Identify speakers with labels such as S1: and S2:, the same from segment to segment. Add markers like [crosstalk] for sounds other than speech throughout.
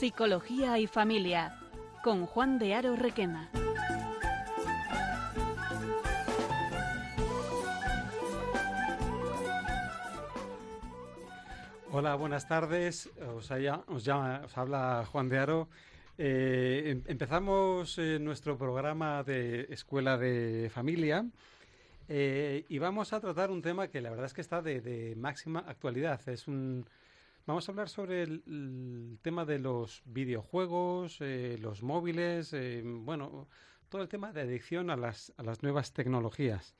S1: Psicología y Familia, con Juan de Aro Requena.
S2: Hola, buenas tardes. Os, llama, os habla Juan de Aro. Eh, em, empezamos eh, nuestro programa de Escuela de Familia eh, y vamos a tratar un tema que la verdad es que está de, máxima actualidad. Es un, vamos a hablar sobre el, tema de los videojuegos, eh, los móviles, eh, bueno, todo el tema de adicción a las, a las nuevas tecnologías.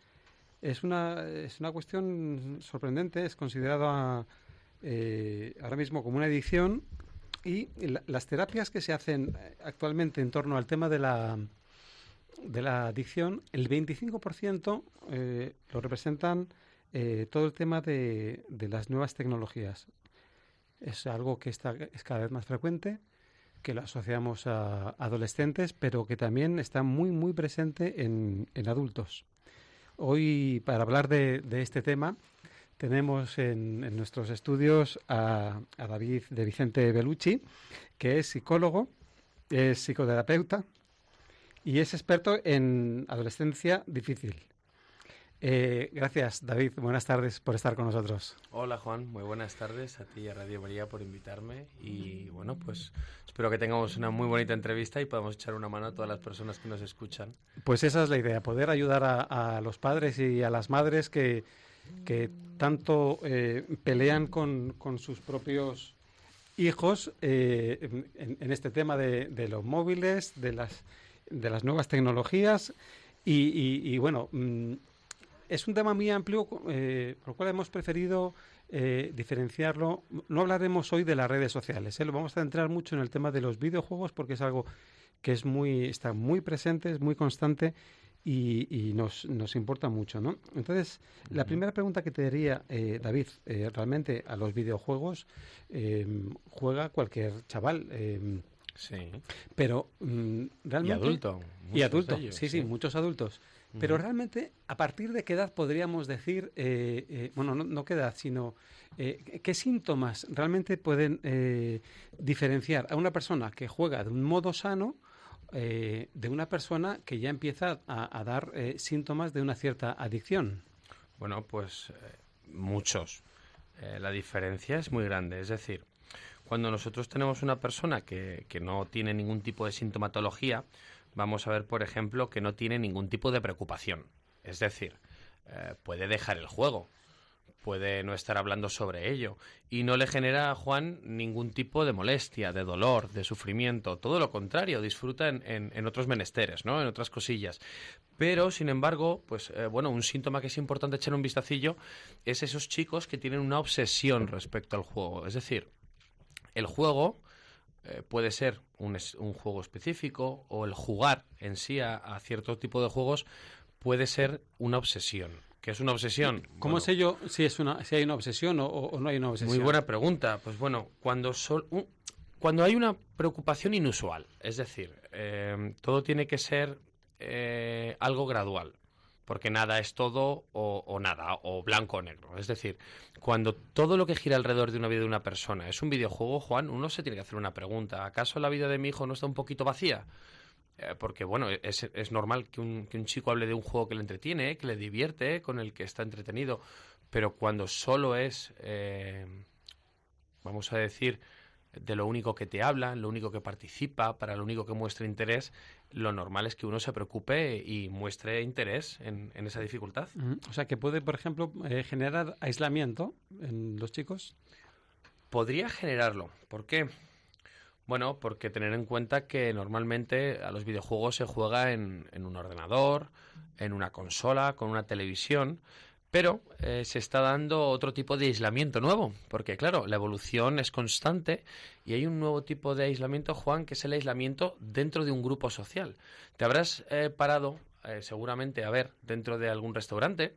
S2: Es una, es una cuestión sorprendente, es considerada ahora mismo como una adicción y las terapias que se hacen actualmente en torno al tema de la de la adicción, el 25% eh, lo representan eh, todo el tema de, de, las nuevas tecnologías. Es algo que está, es cada vez más frecuente, que lo asociamos a adolescentes, pero que también está muy, muy presente en, en adultos. Hoy, para hablar de, de este tema, tenemos en, en nuestros estudios a, a, David de Vicente Belucci, que es psicólogo, es psicoterapeuta, y es experto en adolescencia difícil. Eh, gracias, David. Buenas tardes por estar con nosotros.
S3: Hola, Juan. Muy buenas tardes a ti y a Radio María por invitarme. Y bueno, pues espero que tengamos una muy bonita entrevista y podamos echar una mano a todas las personas que nos escuchan.
S2: Pues esa es la idea, poder ayudar a, los padres y a las madres que, que tanto eh, pelean con, con, sus propios hijos eh, en, en, este tema de, de los móviles, de las de las nuevas tecnologías y, bueno, mm, es un tema muy amplio eh, por lo cual hemos preferido eh, diferenciarlo. No hablaremos hoy de las redes sociales, ¿eh? lo vamos a centrar mucho en el tema de los videojuegos porque es algo que es muy está muy presente, es muy constante y, nos, nos, importa mucho, ¿no? Entonces, la primera pregunta que te diría, eh, David, realmente a los videojuegos juega cualquier chaval.
S3: Sí.
S2: Pero mm, realmente...
S3: Y adulto.
S2: Y adulto, sí, sí, muchos adultos. Pero realmente, ¿a partir de qué edad podríamos decir, eh, eh, bueno, no, qué edad, sino eh, qué síntomas realmente pueden diferenciar a una persona que juega de un modo sano de una persona que ya empieza a, dar síntomas de una cierta adicción?
S3: Bueno, pues muchos. la diferencia es muy grande. Es decir, cuando nosotros tenemos una persona que, que no tiene ningún tipo de sintomatología, vamos a ver, por ejemplo, que no tiene ningún tipo de preocupación. Es decir, eh, puede dejar el juego, puede no estar hablando sobre ello y no le genera a Juan ningún tipo de molestia, de dolor, de sufrimiento, todo lo contrario, disfruta en, en, otros menesteres, ¿no? En otras cosillas. Pero, sin embargo, pues eh, bueno, un síntoma que es importante echar un vistacillo es esos chicos que tienen una obsesión respecto al juego. Es decir, el juego eh, puede ser un, un, juego específico o el jugar en sí a, cierto tipo de juegos puede ser una obsesión. ¿Qué es una obsesión?
S2: ¿Cómo sé yo si, es una, si hay una obsesión o, no hay una obsesión?
S3: Muy buena pregunta. Pues bueno, cuando, cuando hay una preocupación inusual, es decir, eh, todo tiene que ser eh, algo gradual porque nada es todo o, nada, o blanco o negro. Es decir, cuando todo lo que gira alrededor de una vida de una persona es un videojuego, Juan, uno se tiene que hacer una pregunta. ¿Acaso la vida de mi hijo no está un poquito vacía? Eh, porque, bueno, es, normal que un, chico hable de un juego que le entretiene, que le divierte, con el que está entretenido, pero cuando solo es, eh, vamos a decir, de lo único que te habla, lo único que participa, para lo único que muestra interés, lo normal es que uno se preocupe y muestre interés en, esa dificultad.
S2: O sea, que puede, por ejemplo, eh, generar aislamiento en los chicos.
S3: Podría generarlo. ¿Por qué? Bueno, porque tener en cuenta que normalmente a los videojuegos se juega en, en un ordenador, en una consola, con una televisión, pero eh, se está dando otro tipo de aislamiento nuevo, porque claro, la evolución es constante y hay un nuevo tipo de aislamiento, Juan, que es el aislamiento dentro de un grupo social. Te habrás eh, parado eh, seguramente a ver dentro de algún restaurante,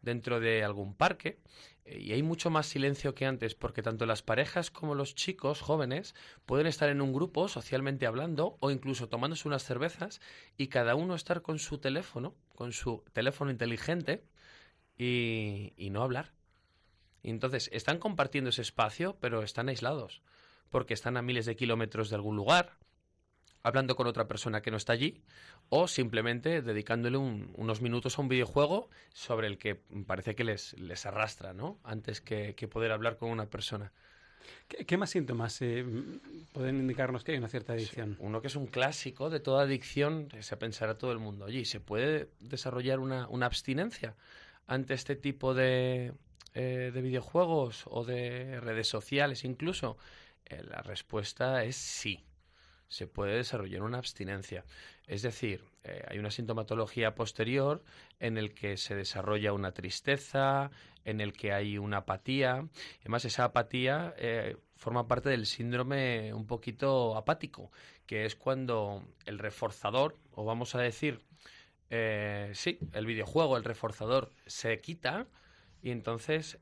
S3: dentro de algún parque, y hay mucho más silencio que antes, porque tanto las parejas como los chicos jóvenes pueden estar en un grupo socialmente hablando o incluso tomándose unas cervezas y cada uno estar con su teléfono, con su teléfono inteligente, y, no hablar. Y entonces están compartiendo ese espacio, pero están aislados. porque están a miles de kilómetros de algún lugar, hablando con otra persona que no está allí, o simplemente dedicándole unos minutos a un videojuego sobre el que parece que les, les arrastra, ¿no? Antes que, poder hablar con una persona.
S2: ¿Qué, más síntomas eh, pueden indicarnos que hay una cierta adicción?
S3: uno que es un clásico de toda adicción, se pensará todo el mundo, oye, ¿se puede desarrollar una, una abstinencia ante este tipo de, eh, de videojuegos o de redes sociales incluso? Eh, la respuesta es sí se puede desarrollar una abstinencia. Es decir, eh, hay una sintomatología posterior en el que se desarrolla una tristeza, en el que hay una apatía. Además, esa apatía forma parte del síndrome un poquito apático, que es cuando el reforzador, o vamos a decir, eh, sí, el videojuego, el reforzador, se quita. Y entonces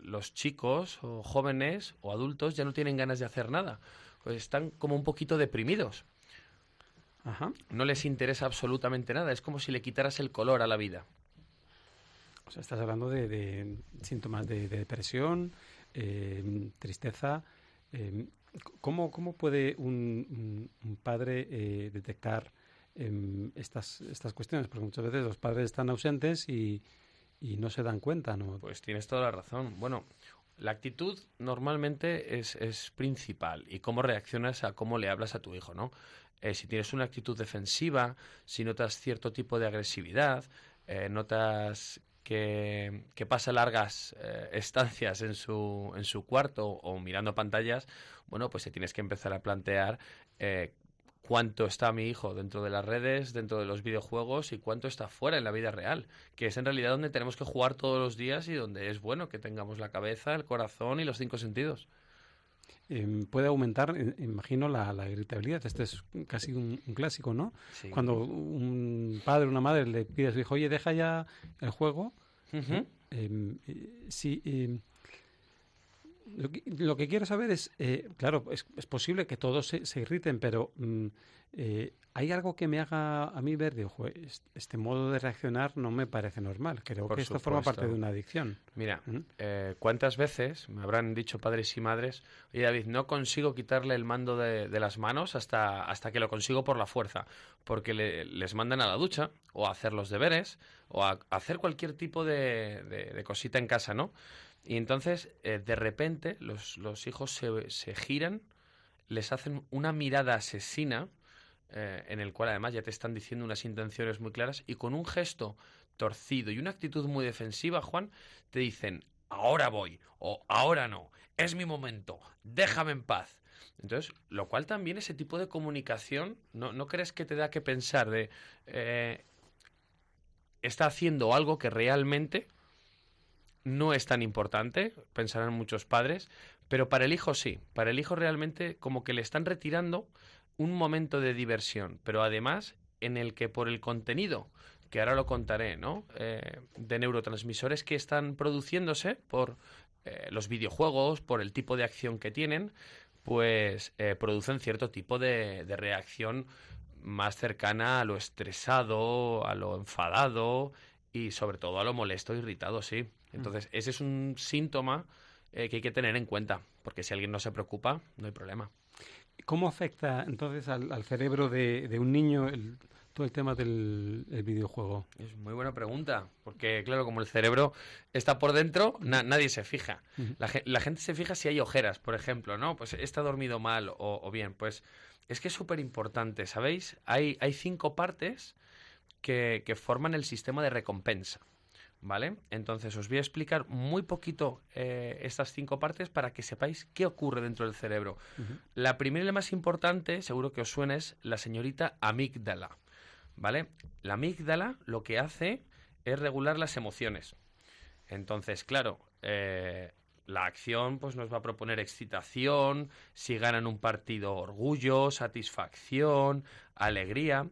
S3: los chicos o jóvenes o adultos ya no tienen ganas de hacer nada pues están como un poquito deprimidos. No les interesa absolutamente nada. Es como si le quitaras el color a la vida.
S2: O sea, estás hablando de, síntomas de, depresión, eh, tristeza. Eh, ¿cómo, puede un, padre eh, detectar em, estas, estas cuestiones? Porque muchas veces los padres están ausentes y, y no se dan cuenta, ¿no?
S3: Pues tienes toda la razón. Bueno, la actitud normalmente es, es, principal y cómo reaccionas a cómo le hablas a tu hijo, ¿no? Eh, si tienes una actitud defensiva, si notas cierto tipo de agresividad, eh, notas que, que, pasa largas eh, estancias en su, en su cuarto o mirando pantallas, bueno, pues te tienes que empezar a plantear cuánto está mi hijo dentro de las redes, dentro de los videojuegos y cuánto está fuera en la vida real, que es en realidad donde tenemos que jugar todos los días y donde es bueno que tengamos la cabeza, el corazón y los cinco sentidos.
S2: Em, puede aumentar, imagino, la, la, irritabilidad. Este es casi un, clásico, ¿no? Cuando un padre o una madre le pide a su hijo, oye, deja ya el juego. Em, eh, sí, em, lo que, quiero saber es, eh, claro, es, posible que todos se, irriten, pero mm, eh, hay algo que me haga a mí ver, digo, este modo de reaccionar no me parece normal. Creo que esto forma parte de una adicción.
S3: Mira, ¿Mm? eh, ¿cuántas veces me habrán dicho padres y madres, oye David, no consigo quitarle el mando de, las manos hasta, hasta que lo consigo por la fuerza? Porque les mandan a la ducha o a hacer los deberes o a, hacer cualquier tipo de, de cosita en casa, ¿no? Y entonces, eh, de repente, los, los hijos se, se, giran, les hacen una mirada asesina, eh, en el cual además ya te están diciendo unas intenciones muy claras, y con un gesto torcido y una actitud muy defensiva, Juan, te dicen, ahora voy, o ahora no, es mi momento, déjame en paz. Entonces, lo cual también ese tipo de comunicación, ¿no, no crees que te da que pensar de... Eh, está haciendo algo que realmente no es tan importante, pensarán muchos padres, pero para el hijo sí. Para el hijo realmente como que le están retirando un momento de diversión, pero además en el que por el contenido, que ahora lo contaré, ¿no? Eh, de neurotransmisores que están produciéndose por eh, los videojuegos, por el tipo de acción que tienen, pues eh, producen cierto tipo de, de reacción más cercana a lo estresado, a lo enfadado y sobre todo a lo molesto, irritado, sí. Entonces, ese es un síntoma eh, que hay que tener en cuenta, porque si alguien no se preocupa, no hay problema.
S2: ¿Cómo afecta entonces al, cerebro de, un niño todo el tema del videojuego?
S3: Es muy buena pregunta, porque claro, como el cerebro está por dentro, nadie se fija. la, gente se fija si hay ojeras, por ejemplo, ¿no? Pues está dormido mal o, bien. Pues es que es súper importante, ¿sabéis? Hay, hay cinco partes que, que forman el sistema de recompensa. ¿Vale? Entonces os voy a explicar muy poquito eh, estas cinco partes para que sepáis qué ocurre dentro del cerebro. La primera y la más importante, seguro que os suena, es la señorita amígdala. ¿Vale? La amígdala lo que hace es regular las emociones. Entonces, claro, eh, la acción pues, nos va a proponer excitación, si ganan un partido, orgullo, satisfacción, alegría.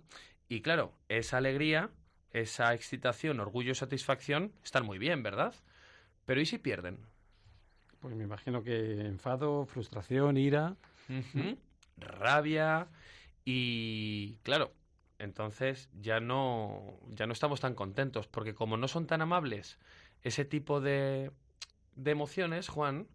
S3: Y claro, esa alegría esa excitación, orgullo, satisfacción están muy bien, ¿verdad? Pero ¿y si pierden?
S2: Pues me imagino que enfado, frustración, ira.
S3: Rabia y claro, entonces ya no, ya no estamos tan contentos, porque como no son tan amables ese tipo de, de emociones, Juan,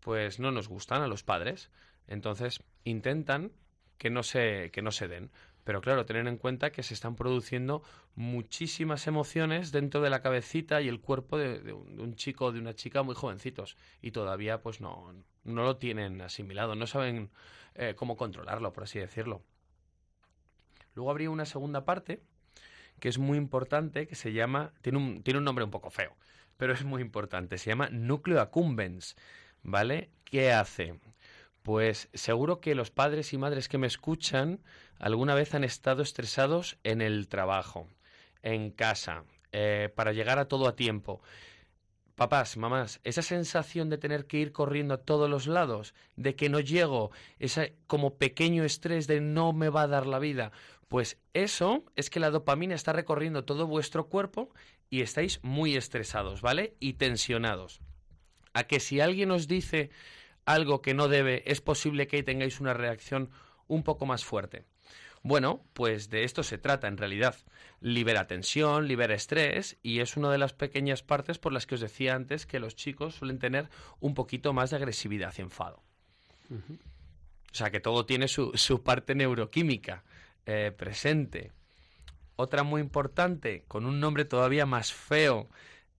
S3: pues no nos gustan a los padres. Entonces intentan que no se, que no se den. Pero claro, tener en cuenta que se están produciendo muchísimas emociones dentro de la cabecita y el cuerpo de, un, chico o de una chica muy jovencitos y todavía pues no, no lo tienen asimilado, no saben eh, cómo controlarlo, por así decirlo. Luego habría una segunda parte que es muy importante, que se llama, tiene un, tiene un nombre un poco feo, pero es muy importante, se llama núcleo accumbens, ¿vale? ¿Qué hace? Pues seguro que los padres y madres que me escuchan alguna vez han estado estresados en el trabajo, en casa, eh, para llegar a todo a tiempo. Papás, mamás, esa sensación de tener que ir corriendo a todos los lados, de que no llego, ese como pequeño estrés de no me va a dar la vida, pues eso es que la dopamina está recorriendo todo vuestro cuerpo y estáis muy estresados, ¿vale? Y tensionados. A que si alguien os dice algo que no debe, es posible que tengáis una reacción un poco más fuerte. Bueno, pues de esto se trata en realidad. Libera tensión, libera estrés y es una de las pequeñas partes por las que os decía antes que los chicos suelen tener un poquito más de agresividad y enfado. O sea que todo tiene su, su parte neuroquímica. Eh, presente. Otra muy importante, con un nombre todavía más feo.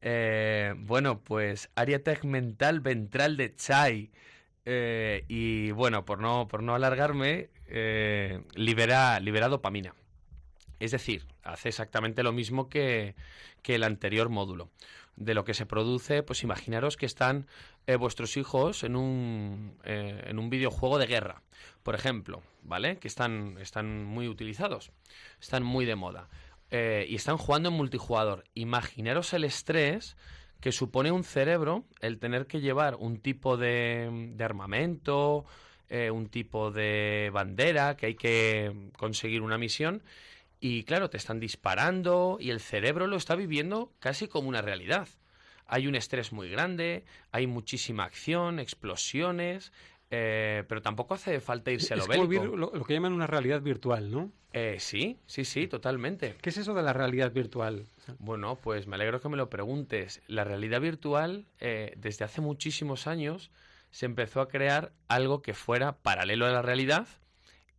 S3: Eh, bueno, pues área tegmental ventral de Chai. Eh, y bueno, por no, por no alargarme, libera, libera dopamina. Es decir, hace exactamente lo mismo que, que el anterior módulo. De lo que se produce, pues imaginaros que están vuestros hijos en un, en un videojuego de guerra, por ejemplo. ¿vale? Que están, están muy utilizados, están muy de moda. Eh, y están jugando en multijugador. Imaginaros el estrés que supone un cerebro el tener que llevar un tipo de, de armamento, eh, un tipo de bandera, que hay que conseguir una misión. Y claro, te están disparando y el cerebro lo está viviendo casi como una realidad. Hay un estrés muy grande, hay muchísima acción, explosiones, eh, pero tampoco hace falta irse a lo
S2: bélico. Lo, lo, que llaman una realidad virtual, ¿no?
S3: Eh, sí, sí, sí, totalmente.
S2: ¿Qué es eso de la realidad virtual?
S3: Bueno, pues me alegro que me lo preguntes. La realidad virtual, eh, desde hace muchísimos años, se empezó a crear algo que fuera paralelo a la realidad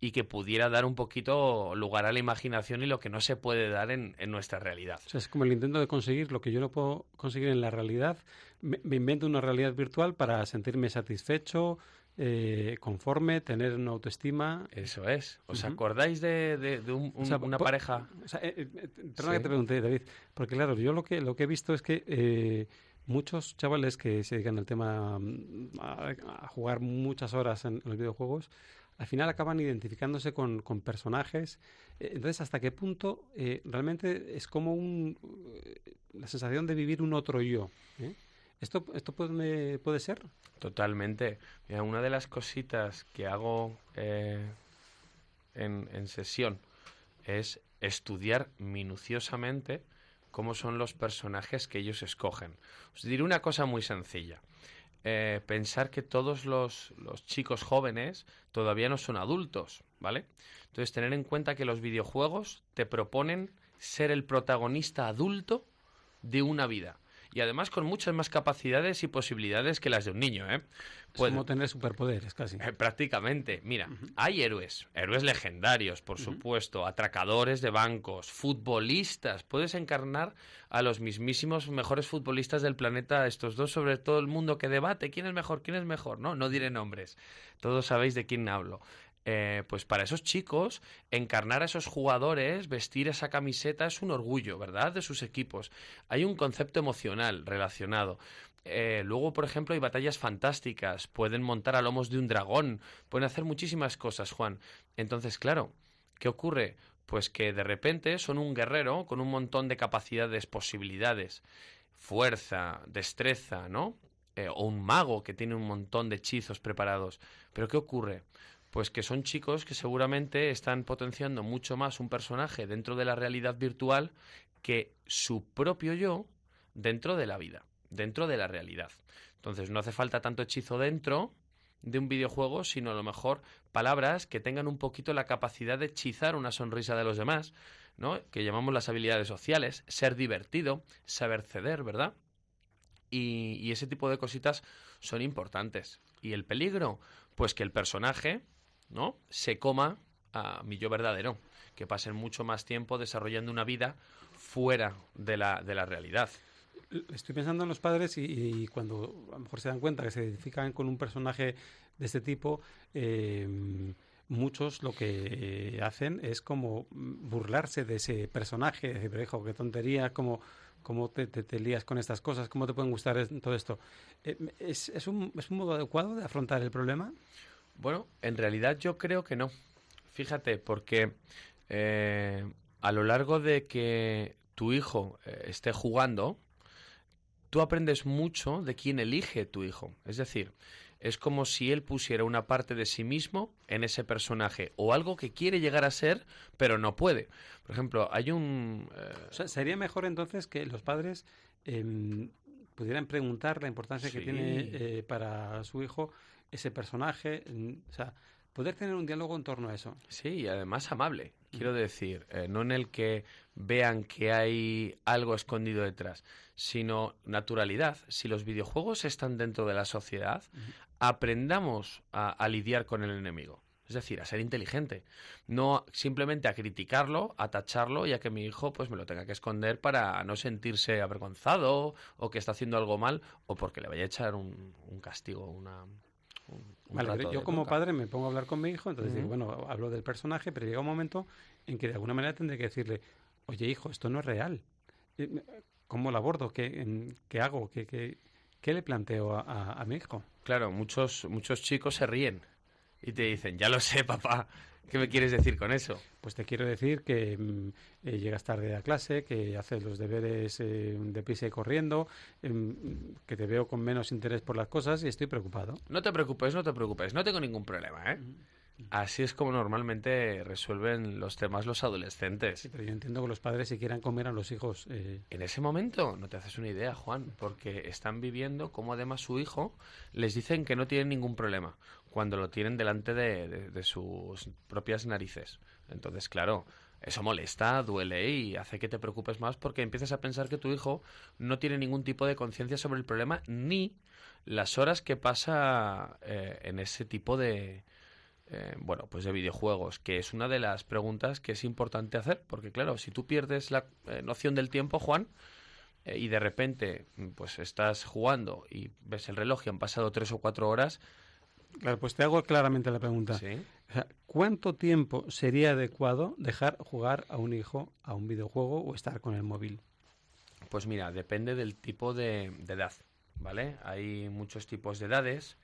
S3: y que pudiera dar un poquito lugar a la imaginación y lo que no se puede dar en, nuestra realidad.
S2: O sea, es como el intento de conseguir lo que yo no puedo conseguir en la realidad. me invento una realidad virtual para sentirme satisfecho, eh, conforme, tener una autoestima.
S3: Eso es. ¿Os acordáis de, una pareja?
S2: Eh, eh, perdona que te pregunté, David, porque claro, yo lo que, lo que he visto es que muchos chavales que se dedican al tema mm, a, jugar muchas horas en, los videojuegos, al final acaban identificándose con, con personajes. entonces, ¿hasta qué punto realmente es como un, la sensación de vivir un otro yo? ¿Esto, esto puede, puede ser?
S3: Totalmente. Una de las cositas que hago eh, en, en sesión es estudiar minuciosamente cómo son los personajes que ellos escogen. Os diré una cosa muy sencilla. Eh, pensar que todos los, los, chicos jóvenes todavía no son adultos, ¿vale? Entonces, tener en cuenta que los videojuegos te proponen ser el protagonista adulto de una vida y además con muchas más capacidades y posibilidades que las de un niño. ¿eh?
S2: es como tener superpoderes, casi.
S3: Eh, prácticamente. Mira, hay héroes, héroes legendarios, por supuesto, atracadores de bancos, futbolistas. Puedes encarnar a los mismísimos mejores futbolistas del planeta, estos dos, sobre todo el mundo que debate quién es mejor, quién es mejor. No, no diré nombres. Todos sabéis de quién hablo. Eh, pues para esos chicos, encarnar a esos jugadores, vestir esa camiseta es un orgullo, ¿verdad? De sus equipos. Hay un concepto emocional relacionado. Eh, luego, por ejemplo, hay batallas fantásticas, pueden montar a lomos de un dragón, pueden hacer muchísimas cosas, Juan. Entonces, claro, ¿qué ocurre? Pues que de repente son un guerrero con un montón de capacidades, posibilidades, fuerza, destreza, ¿no? Eh, o un mago que tiene un montón de hechizos preparados. Pero ¿qué ocurre? Pues que son chicos que seguramente están potenciando mucho más un personaje dentro de la realidad virtual que su propio yo dentro de la vida, dentro de la realidad. Entonces no hace falta tanto hechizo dentro de un videojuego, sino a lo mejor palabras que tengan un poquito la capacidad de hechizar una sonrisa de los demás, ¿no? Que llamamos las habilidades sociales, ser divertido, saber ceder, ¿verdad? y, y ese tipo de cositas son importantes. ¿Y el peligro? Pues que el personaje, ¿no? Se coma a mi yo verdadero, que pasen mucho más tiempo desarrollando una vida fuera de la, de la realidad.
S2: Estoy pensando en los padres y, cuando a lo mejor se dan cuenta que se identifican con un personaje de este tipo, eh, muchos lo que hacen es como burlarse de ese personaje, decir, pero qué tontería, como cómo te, te, lías con estas cosas, cómo te pueden gustar todo esto. Eh, ¿Es, es, un, ¿Es un modo adecuado de afrontar el problema?
S3: Bueno, en realidad yo creo que no. Fíjate, porque eh, a lo largo de que tu hijo eh, esté jugando, tú aprendes mucho de quién elige tu hijo. Es decir, es como si él pusiera una parte de sí mismo en ese personaje o algo que quiere llegar a ser pero no puede. Por ejemplo, hay un...
S2: Eh... Sería mejor entonces que los padres eh, pudieran preguntar la importancia sí. que tiene eh, para su hijo ese personaje. O sea, poder tener un diálogo en torno a eso.
S3: Sí, y además amable, quiero decir, eh, no en el que vean que hay algo escondido detrás, sino naturalidad. Si los videojuegos están dentro de la sociedad, uh -huh. aprendamos a, a lidiar con el enemigo. Es decir, a ser inteligente. No simplemente a criticarlo, a tacharlo y a que mi hijo pues me lo tenga que esconder para no sentirse avergonzado o que está haciendo algo mal o porque le vaya a echar un, un castigo, una,
S2: un, un vale, yo como padre me pongo a hablar con mi hijo, entonces uh -huh. digo, bueno, hablo del personaje, pero llega un momento en que de alguna manera tendré que decirle, oye hijo, esto no es real. Eh, ¿Cómo lo abordo? ¿Qué, qué hago? ¿Qué, qué, qué le planteo a, a, a mi hijo?
S3: Claro, muchos, muchos chicos se ríen y te dicen, ya lo sé, papá, ¿qué me quieres decir con eso?
S2: Pues te quiero decir que eh, llegas tarde a clase, que haces los deberes eh, deprisa y corriendo, eh, que te veo con menos interés por las cosas y estoy preocupado.
S3: No te preocupes, no te preocupes, no tengo ningún problema, ¿eh? Mm. Así es como normalmente resuelven los temas los adolescentes.
S2: Sí, pero yo entiendo que los padres si quieran comer a los hijos... Eh...
S3: En ese momento no te haces una idea, Juan, porque están viviendo como además su hijo les dicen que no tienen ningún problema cuando lo tienen delante de, sus propias narices. Entonces, claro, eso molesta, duele y hace que te preocupes más porque empiezas a pensar que tu hijo no tiene ningún tipo de conciencia sobre el problema ni las horas que pasa eh, en ese tipo de eh, bueno, pues de videojuegos, que es una de las preguntas que es importante hacer, porque claro, si tú pierdes la eh, noción del tiempo, Juan, eh, y de repente pues estás jugando y ves el reloj y han pasado tres o cuatro horas.
S2: Claro, pues te hago claramente la pregunta.
S3: ¿Sí?
S2: O sea, ¿Cuánto tiempo sería adecuado dejar jugar a un hijo a un videojuego o estar con el móvil?
S3: Pues mira, depende del tipo de, de edad, ¿vale? Hay muchos tipos de edades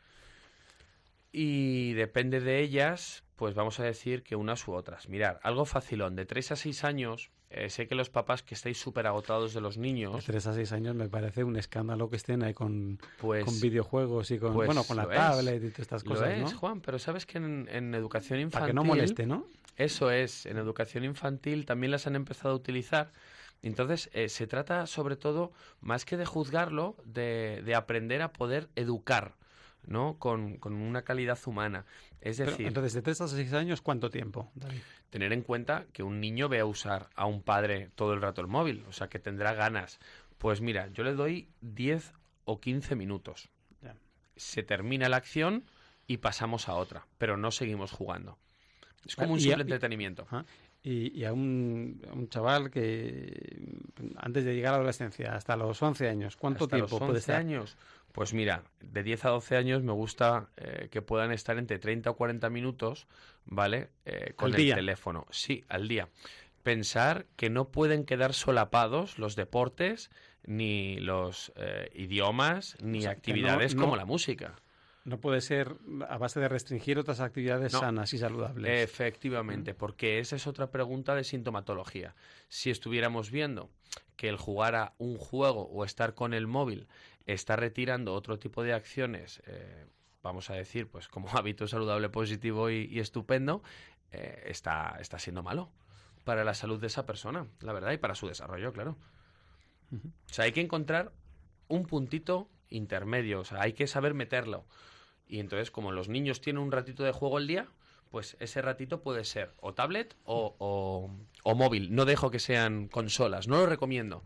S3: y depende de ellas, pues vamos a decir que unas u otras. Mirar, algo facilón, de 3 a 6 años, eh, sé que los papás que estáis súper agotados de los niños...
S2: De 3 a 6 años me parece un escándalo que estén ahí con, pues, con videojuegos y con, pues bueno, con la tablet y todas estas cosas,
S3: lo es,
S2: ¿no?
S3: Juan, pero sabes que en, en educación infantil...
S2: Para que no moleste, ¿no?
S3: Eso es, en educación infantil también las han empezado a utilizar... Entonces, eh, se trata sobre todo, más que de juzgarlo, de, de aprender a poder educar. ¿no? Con, con, una calidad humana. Es decir...
S2: Pero, entonces, de 3 a 6 años, ¿cuánto tiempo, David?
S3: Tener en cuenta que un niño ve a usar a un padre todo el rato el móvil, o sea, que tendrá ganas. Pues mira, yo le doy 10 o 15 minutos.
S2: Yeah.
S3: Se termina la acción y pasamos a otra, pero no seguimos jugando. Es como un simple entretenimiento.
S2: Y, y, y a, un, a, un, chaval que antes de llegar a la adolescencia, hasta los 11 años, ¿cuánto
S3: hasta
S2: tiempo
S3: los 11
S2: puede estar?
S3: años? Pues mira, de 10 a 12 años me gusta eh, que puedan estar entre 30 o 40 minutos, ¿vale? Eh, con
S2: ¿Al
S3: el
S2: día?
S3: teléfono. Sí, al día. Pensar que no pueden quedar solapados los deportes, ni los eh, idiomas, ni o sea, actividades no, no, como la música.
S2: No puede ser a base de restringir otras actividades
S3: no.
S2: sanas y saludables.
S3: Efectivamente, porque esa es otra pregunta de sintomatología. Si estuviéramos viendo que el jugar a un juego o estar con el móvil está retirando otro tipo de acciones, eh, vamos a decir, pues como [laughs] hábito saludable positivo y, y estupendo, eh, está, está siendo malo para la salud de esa persona, la verdad, y para su desarrollo, claro. Uh -huh. O sea, hay que encontrar un puntito intermedio, o sea, hay que saber meterlo. Y entonces, como los niños tienen un ratito de juego al día, pues ese ratito puede ser o tablet o, o, o móvil. No dejo que sean consolas, no lo recomiendo.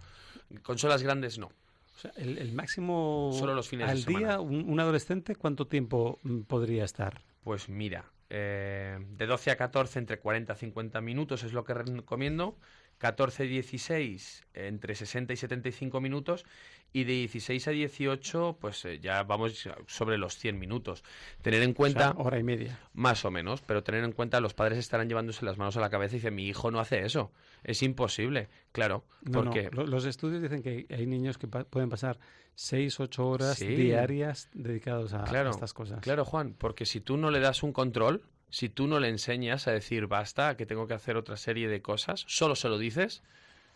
S3: Consolas grandes no.
S2: O sea, el, máximo
S3: Solo los fines
S2: al
S3: de semana.
S2: día, un, adolescente, ¿cuánto tiempo mm, podría estar?
S3: Pues mira, eh, de 12 a 14 entre 40 a 50 minutos es lo que recomiendo. 14 y 16 entre 60 y 75 minutos y de 16 a 18 pues eh, ya vamos sobre los 100 minutos. Tener en cuenta...
S2: hora y media.
S3: Más o menos, pero tener en cuenta los padres estarán llevándose las manos a la cabeza y dicen, mi hijo no hace eso. Es imposible, claro. porque...
S2: Los estudios dicen que hay niños que pueden pasar 6, 8 horas diarias dedicados a, a estas cosas.
S3: Claro, Juan, porque si tú no le das un control, si tú no le enseñas a decir basta, que tengo que hacer otra serie de cosas, solo se lo dices,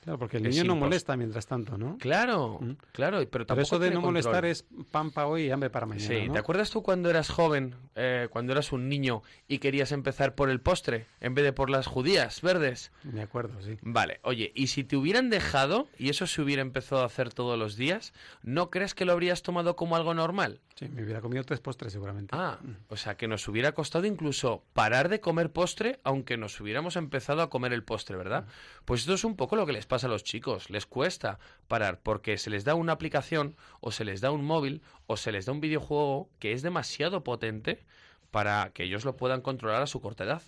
S2: Claro, porque el niño no molesta mientras tanto, ¿no?
S3: Claro, mm. claro, pero tampoco
S2: eso de no molestar es pan para hoy y hambre para mañana.
S3: Sí, ¿te acuerdas tú cuando eras joven, eh, cuando eras un niño y querías empezar por el postre en vez de por las judías verdes?
S2: Me acuerdo, sí.
S3: Vale, oye, y si te hubieran dejado y eso se hubiera empezado a hacer todos los días, ¿no crees que lo habrías tomado como algo normal?
S2: Sí, me hubiera comido tres postres seguramente.
S3: Ah, mm. o sea, que nos hubiera costado incluso parar de comer postre aunque nos hubiéramos empezado a comer el postre, ¿verdad? Mm. Pues esto es un poco lo que les pasa a los chicos les cuesta parar porque se les da una aplicación o se les da un móvil o se les da un videojuego que es demasiado potente para que ellos lo puedan controlar a su corta edad.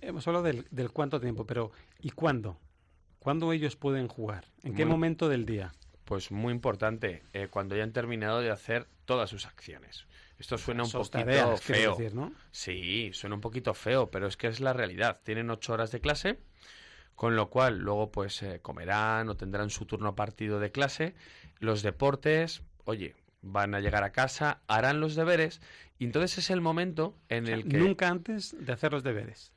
S2: Hemos hablado del, cuánto tiempo, pero ¿y cuándo? ¿Cuándo ellos pueden jugar? ¿En qué momento del día?
S3: Pues muy importante, eh, cuando hayan terminado de hacer todas sus acciones. Esto suena un poquito feo. Sí, suena un poquito feo, pero es que es la realidad. Tienen ocho horas de clase con lo cual luego pues eh, comerán o tendrán su turno partido de clase. Los deportes, oye, van a llegar a casa, harán los deberes y entonces es el momento en el que...
S2: Nunca antes de hacer los deberes.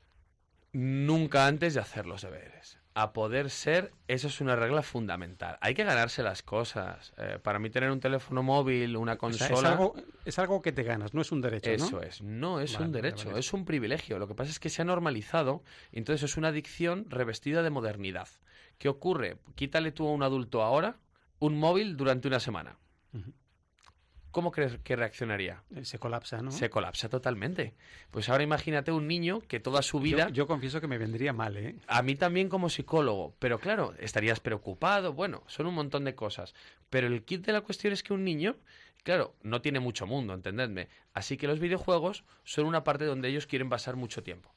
S3: Nunca antes de hacer los deberes a poder ser, eso es una regla fundamental. Hay que ganarse las cosas. Eh, para mí tener un teléfono móvil, una consola...
S2: es, algo, que te ganas, no es un derecho.
S3: Eso es, no es un derecho, es un privilegio. Lo que pasa es que se ha normalizado, entonces es una adicción revestida de modernidad. ¿Qué ocurre? Quítale tú a un adulto ahora un móvil durante una semana. ¿Cómo crees que reaccionaría?
S2: Eh, se colapsa, ¿no?
S3: Se colapsa totalmente. Pues ahora imagínate un niño que toda su vida...
S2: Yo, confieso que me vendría mal, ¿eh?
S3: A mí también como psicólogo, pero claro, estarías preocupado, bueno, son un montón de cosas. Pero el kit de la cuestión es que un niño, claro, no tiene mucho mundo, entendedme. Así que los videojuegos son una parte donde ellos quieren pasar mucho tiempo.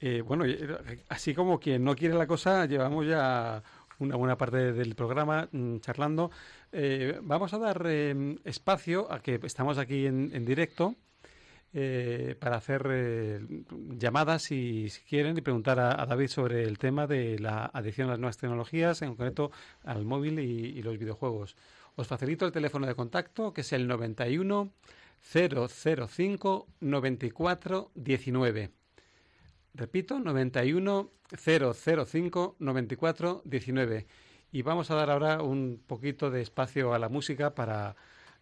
S2: Eh, bueno, eh, así como quien no quiere la cosa, llevamos ya una buena parte del programa mm, charlando. Eh, vamos a dar eh, espacio a que estamos aquí en, directo eh, para hacer llamadas y si quieren y preguntar a, David sobre el tema de la adicción a las nuevas tecnologías, en concreto al móvil y, los videojuegos. Os facilito el teléfono de contacto que es el 91 005 94 19. Repito, 91 005 94 19. Y vamos a dar ahora un poquito de espacio a la música para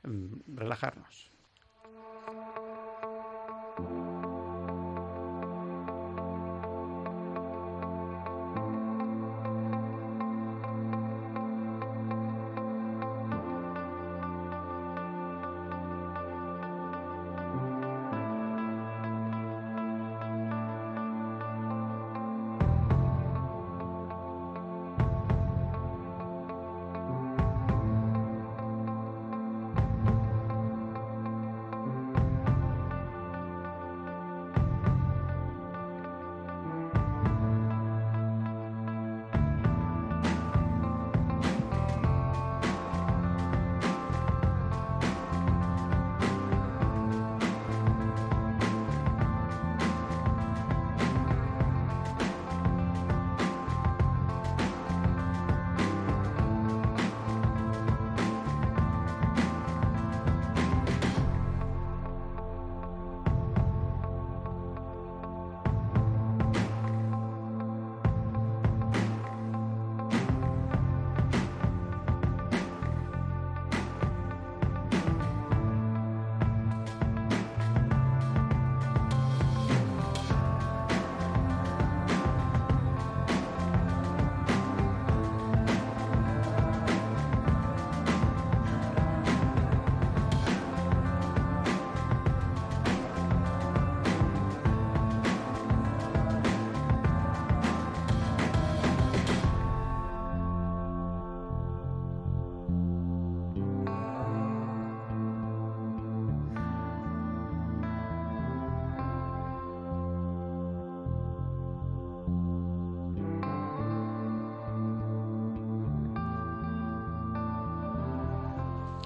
S2: mm, relajarnos.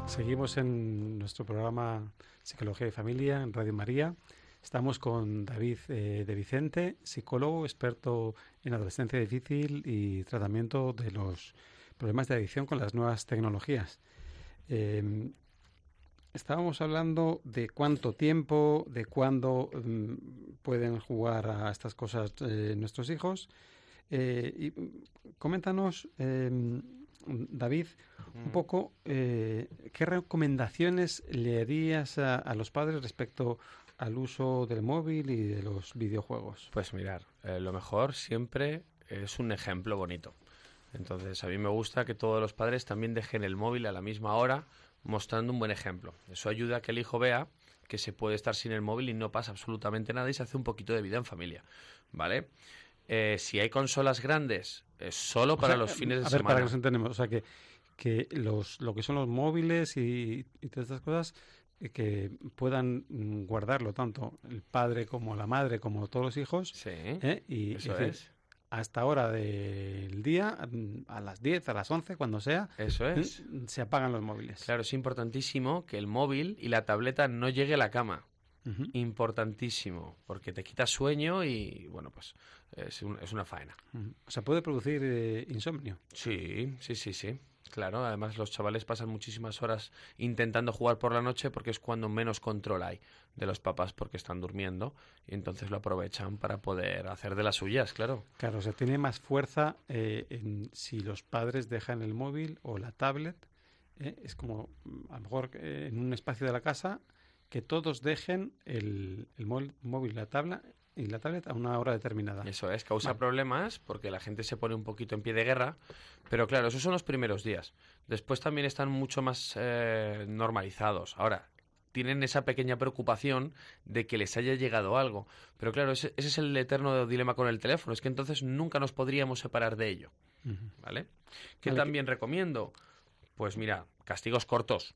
S2: Seguimos en nuestro programa Psicología y Familia en Radio María. Estamos con David eh, de Vicente, psicólogo, experto en adolescencia difícil y tratamiento de los problemas de adicción con las nuevas tecnologías. Eh, estábamos hablando de cuánto tiempo, de cuándo mm, pueden jugar a estas cosas eh, nuestros hijos. y coméntanos, David, un poco qué recomendaciones le harías a, a los padres respecto al uso del móvil y de los videojuegos?
S3: Pues mirar, eh, lo mejor siempre es un ejemplo bonito. Entonces, a mí me gusta que todos los padres también dejen el móvil a la misma hora, mostrando un buen ejemplo. Eso ayuda a que el hijo vea que se puede estar sin el móvil y no pasa absolutamente nada y se hace un poquito de vida en familia, ¿vale? Eh, si hay consolas grandes, es solo para los fines de
S2: a
S3: semana.
S2: ver, para que nos entendemos, o sea que, que los, lo que son los móviles y, y todas estas cosas que puedan mm, guardarlo tanto el padre como la madre como todos los hijos.
S3: Sí,
S2: ¿eh? y
S3: eso
S2: decir,
S3: es.
S2: Hasta hora del día, mm, a las 10, a las 11, cuando sea,
S3: Eso es.
S2: mm, se apagan los móviles.
S3: Claro, es importantísimo que el móvil y la tableta no llegue a la cama. Importantísimo, porque te quita sueño y, bueno, pues es, un- es una faena.
S2: Ujú. O sea, puede producir eh, insomnio.
S3: Sí, sí, sí, sí. Claro, además los chavales pasan muchísimas horas intentando jugar por la noche porque es cuando menos control hay de los papás porque están durmiendo y entonces lo aprovechan para poder hacer de las suyas, claro.
S2: Claro, o sea, tiene más fuerza eh, en si los padres dejan el móvil o la tablet. ¿eh? Es como, mm, a lo mejor eh, en un espacio de la casa, que todos dejen el, el móvil, la tabla y la tablet a una hora determinada.
S3: Eso es, causa
S2: Vale.
S3: problemas porque la gente se pone un poquito en pie de guerra, pero claro, esos son los primeros días. Después también están mucho más eh, normalizados. Ahora, tienen esa pequeña preocupación de que les haya llegado algo. Pero claro, ese, ese es el eterno dilema con el teléfono, es que entonces nunca nos podríamos separar de ello. ¿Vale? ¿Qué
S2: Vale,
S3: también recomiendo? Pues mira, castigos cortos.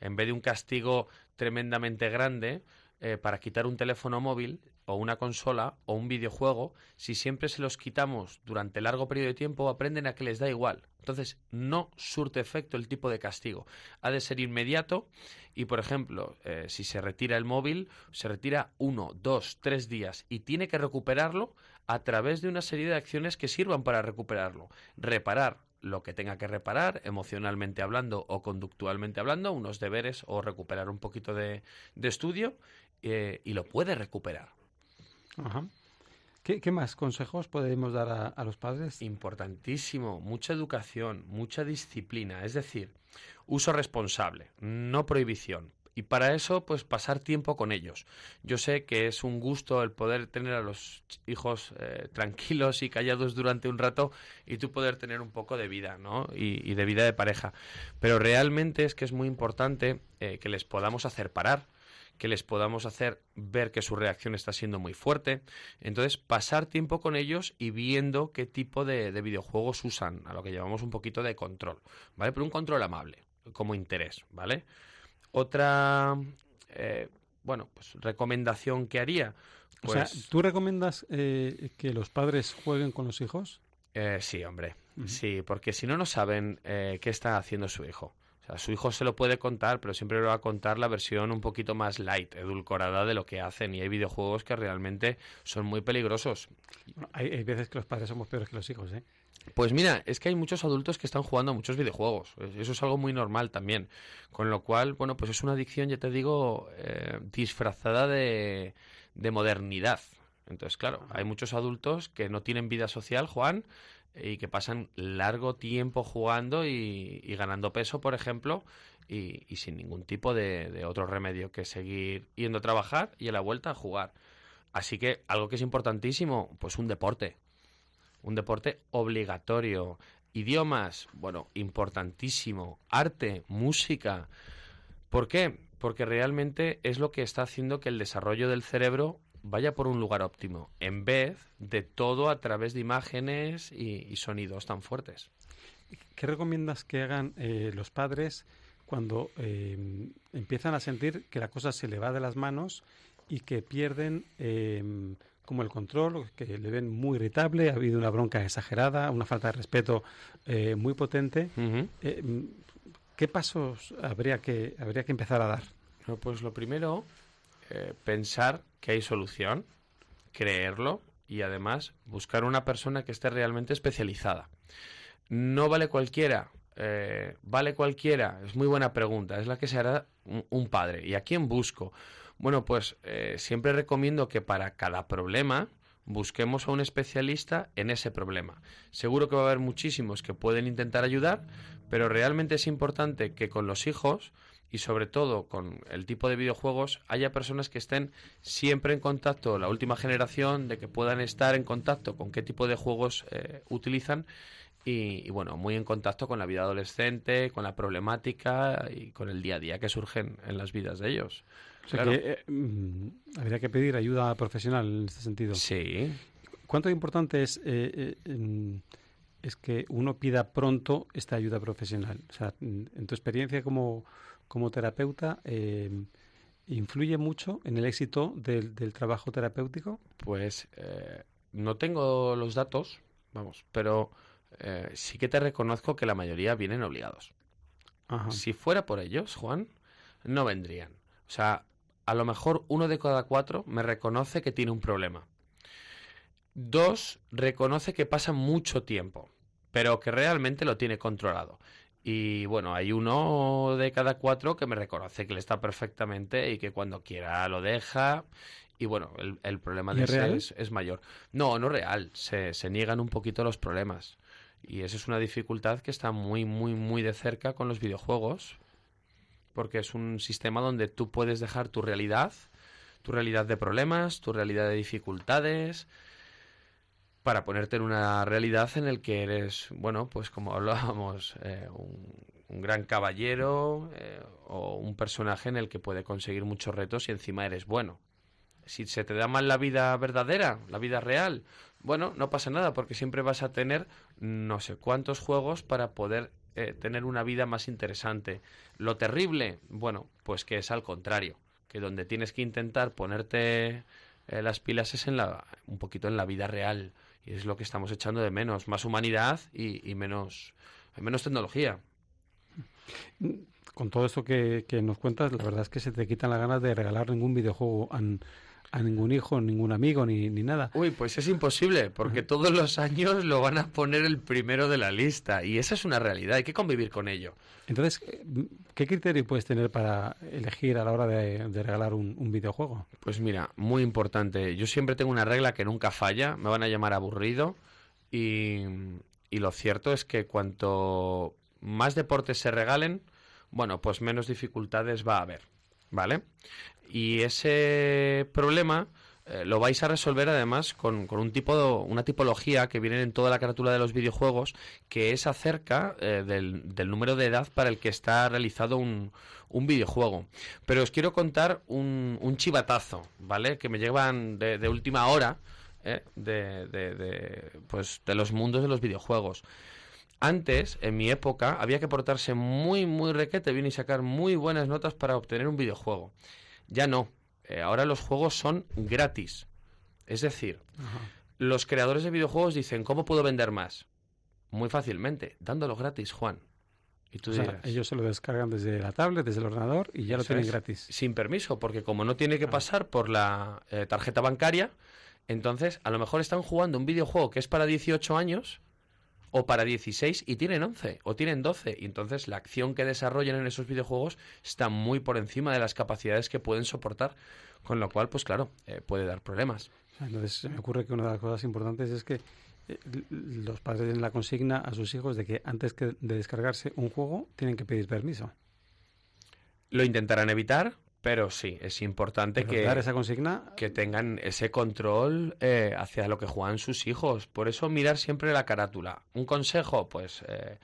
S3: En vez de un castigo tremendamente grande eh, para quitar un teléfono móvil o una consola o un videojuego, si siempre se los quitamos durante largo periodo de tiempo, aprenden a que les da igual. Entonces, no surte efecto el tipo de castigo. Ha de ser inmediato y, por ejemplo, eh, si se retira el móvil, se retira uno, dos, tres días y tiene que recuperarlo a través de una serie de acciones que sirvan para recuperarlo. Reparar lo que tenga que reparar, emocionalmente hablando o conductualmente hablando, unos deberes o recuperar un poquito de, de estudio eh, y lo puede recuperar.
S2: Ajá. ¿Qué, qué más consejos podemos dar a, a los padres?
S3: Importantísimo, mucha educación, mucha disciplina, es decir, uso responsable, no prohibición. Y para eso, pues pasar tiempo con ellos. Yo sé que es un gusto el poder tener a los hijos eh, tranquilos y callados durante un rato y tú poder tener un poco de vida, ¿no? Y, y de vida de pareja. Pero realmente es que es muy importante eh, que les podamos hacer parar, que les podamos hacer ver que su reacción está siendo muy fuerte. Entonces, pasar tiempo con ellos y viendo qué tipo de, de videojuegos usan, a lo que llamamos un poquito de control, ¿vale? Pero un control amable, como interés, ¿vale? Otra, eh, bueno, pues recomendación que haría,
S2: o
S3: pues
S2: sea, ¿tú recomiendas eh, que los padres jueguen con los hijos?
S3: eh, sí, hombre, sí, porque si no, no saben eh, qué está haciendo su hijo. O sea, su hijo se lo puede contar, pero siempre le va a contar la versión un poquito más light, edulcorada de lo que hacen. Y hay videojuegos que realmente son muy peligrosos.
S2: Bueno, hay, hay veces que los padres somos peores que los hijos, ¿eh?
S3: Pues mira, es que hay muchos adultos que están jugando a muchos videojuegos. Eso es algo muy normal también. Con lo cual, bueno, pues es una adicción, ya te digo, eh, disfrazada de, de modernidad. Entonces, claro, hay muchos adultos que no tienen vida social, Juan, y que pasan largo tiempo jugando y, y ganando peso, por ejemplo, y, y sin ningún tipo de, de otro remedio que seguir yendo a trabajar y a la vuelta a jugar. Así que algo que es importantísimo, pues un deporte un deporte obligatorio. Idiomas, bueno, importantísimo. Arte, música. ¿Por qué? Porque realmente es lo que está haciendo que el desarrollo del cerebro vaya por un lugar óptimo, en vez de todo a través de imágenes y, sonidos tan fuertes.
S2: ¿Qué recomiendas que hagan eh, los padres cuando eh, empiezan a sentir que la cosa se le va de las manos y que pierden eh, como el control, que le ven muy irritable, ha habido una bronca exagerada, una falta de respeto eh, muy potente? Eh, ¿qué pasos habría que, habría que empezar a dar?
S3: pues lo primero, eh, pensar que hay solución, creerlo y además buscar una persona que esté realmente especializada. No vale cualquiera, eh, vale cualquiera, es muy buena pregunta, es la que se hará un, padre. ¿Y a quién busco? Bueno, pues eh, siempre recomiendo que para cada problema busquemos a un especialista en ese problema. Seguro que va a haber muchísimos que pueden intentar ayudar, pero realmente es importante que con los hijos y sobre todo con el tipo de videojuegos haya personas que estén siempre en contacto, la última generación, de que puedan estar en contacto con qué tipo de juegos eh, utilizan y, bueno, muy en contacto con la vida adolescente, con la problemática y con el día a día que surgen en las vidas de ellos.
S2: O sea que eh, mm, habría que pedir ayuda profesional en este sentido.
S3: Sí.
S2: ¿Cuánto importante es, eh, es que uno pida pronto esta ayuda profesional? O sea, en tu experiencia como como terapeuta eh, influye mucho en el éxito del, trabajo terapéutico?
S3: Pues eh, no tengo los datos, vamos, pero eh, sí que te reconozco que la mayoría vienen obligados. Si fuera por ellos, Juan, no vendrían. O sea, a lo mejor uno de cada cuatro me reconoce que tiene un problema. Dos, reconoce que pasa mucho tiempo, pero que realmente lo tiene controlado. Y bueno, hay uno de cada cuatro que me reconoce que le está perfectamente y que cuando quiera lo deja. Y bueno, el, problema de ese es, es, mayor. No, no real. Se, se niegan un poquito los problemas. Y esa es una dificultad que está muy, muy, muy de cerca con los videojuegos. Porque es un sistema donde tú puedes dejar tu realidad, tu realidad de problemas, tu realidad de dificultades, para ponerte en una realidad en el que eres, bueno, pues como hablábamos, [laughs] eh, un, gran caballero eh, o un personaje en el que puede conseguir muchos retos y encima eres bueno. Si se te da mal la vida verdadera, la vida real, bueno, no pasa nada porque siempre vas a tener no sé cuántos juegos para poder eh, tener una vida más interesante. Lo terrible, bueno, pues que es al contrario, que donde tienes que intentar ponerte las pilas es en la, un poquito en la vida real y es lo que estamos echando de menos, más humanidad y, menos, menos tecnología.
S2: Con todo esto que, nos cuentas, la verdad es que se te quitan las ganas de regalar ningún videojuego a ningún hijo, ningún amigo, ni, ni, nada.
S3: Uy, pues es imposible, porque todos los años lo van a poner el primero de la lista, y esa es una realidad, hay que convivir con ello.
S2: Entonces, ¿qué criterio puedes tener para elegir a la hora de, regalar un, videojuego?
S3: Pues mira, muy importante. Yo siempre tengo una regla que nunca falla, me van a llamar aburrido, y, y lo cierto es que cuanto más deportes se regalen, bueno, pues menos dificultades va a haber. ¿Vale? Y ese problema eh, lo vais a resolver además con, un tipo una tipología que viene en toda la carátula de los videojuegos que es acerca eh, del, número de edad para el que está realizado un, un videojuego. Pero os quiero contar un, un chivatazo, ¿vale? Que me llevan de, última hora ¿eh? de, de, de, pues, de los mundos de los videojuegos. Antes, en mi época, había que portarse muy, muy requete bien y sacar muy buenas notas para obtener un videojuego. Ya no. Eh, ahora los juegos son gratis. Es decir, los creadores de videojuegos dicen, ¿cómo puedo vender más? Muy fácilmente, dándolo gratis, Juan.
S2: Y tú ellos se lo descargan desde la tablet, desde el ordenador y ya lo tienen gratis.
S3: Sin permiso, porque como no tiene que pasar por la eh, tarjeta bancaria, entonces a lo mejor están jugando un videojuego que es para 18 años o para 16 y tienen 11 o tienen 12 y entonces la acción que desarrollan en esos videojuegos está muy por encima de las capacidades que pueden soportar, con lo cual pues claro, eh, puede dar problemas.
S2: Entonces me ocurre que una de las cosas importantes es que eh, los padres den la consigna a sus hijos de que antes que de descargarse un juego tienen que pedir permiso.
S3: Lo intentarán evitar, pero sí, es importante que,
S2: esa consigna...
S3: que tengan ese control eh, hacia lo que juegan sus hijos. Por eso mirar siempre la carátula. Un consejo, pues eh,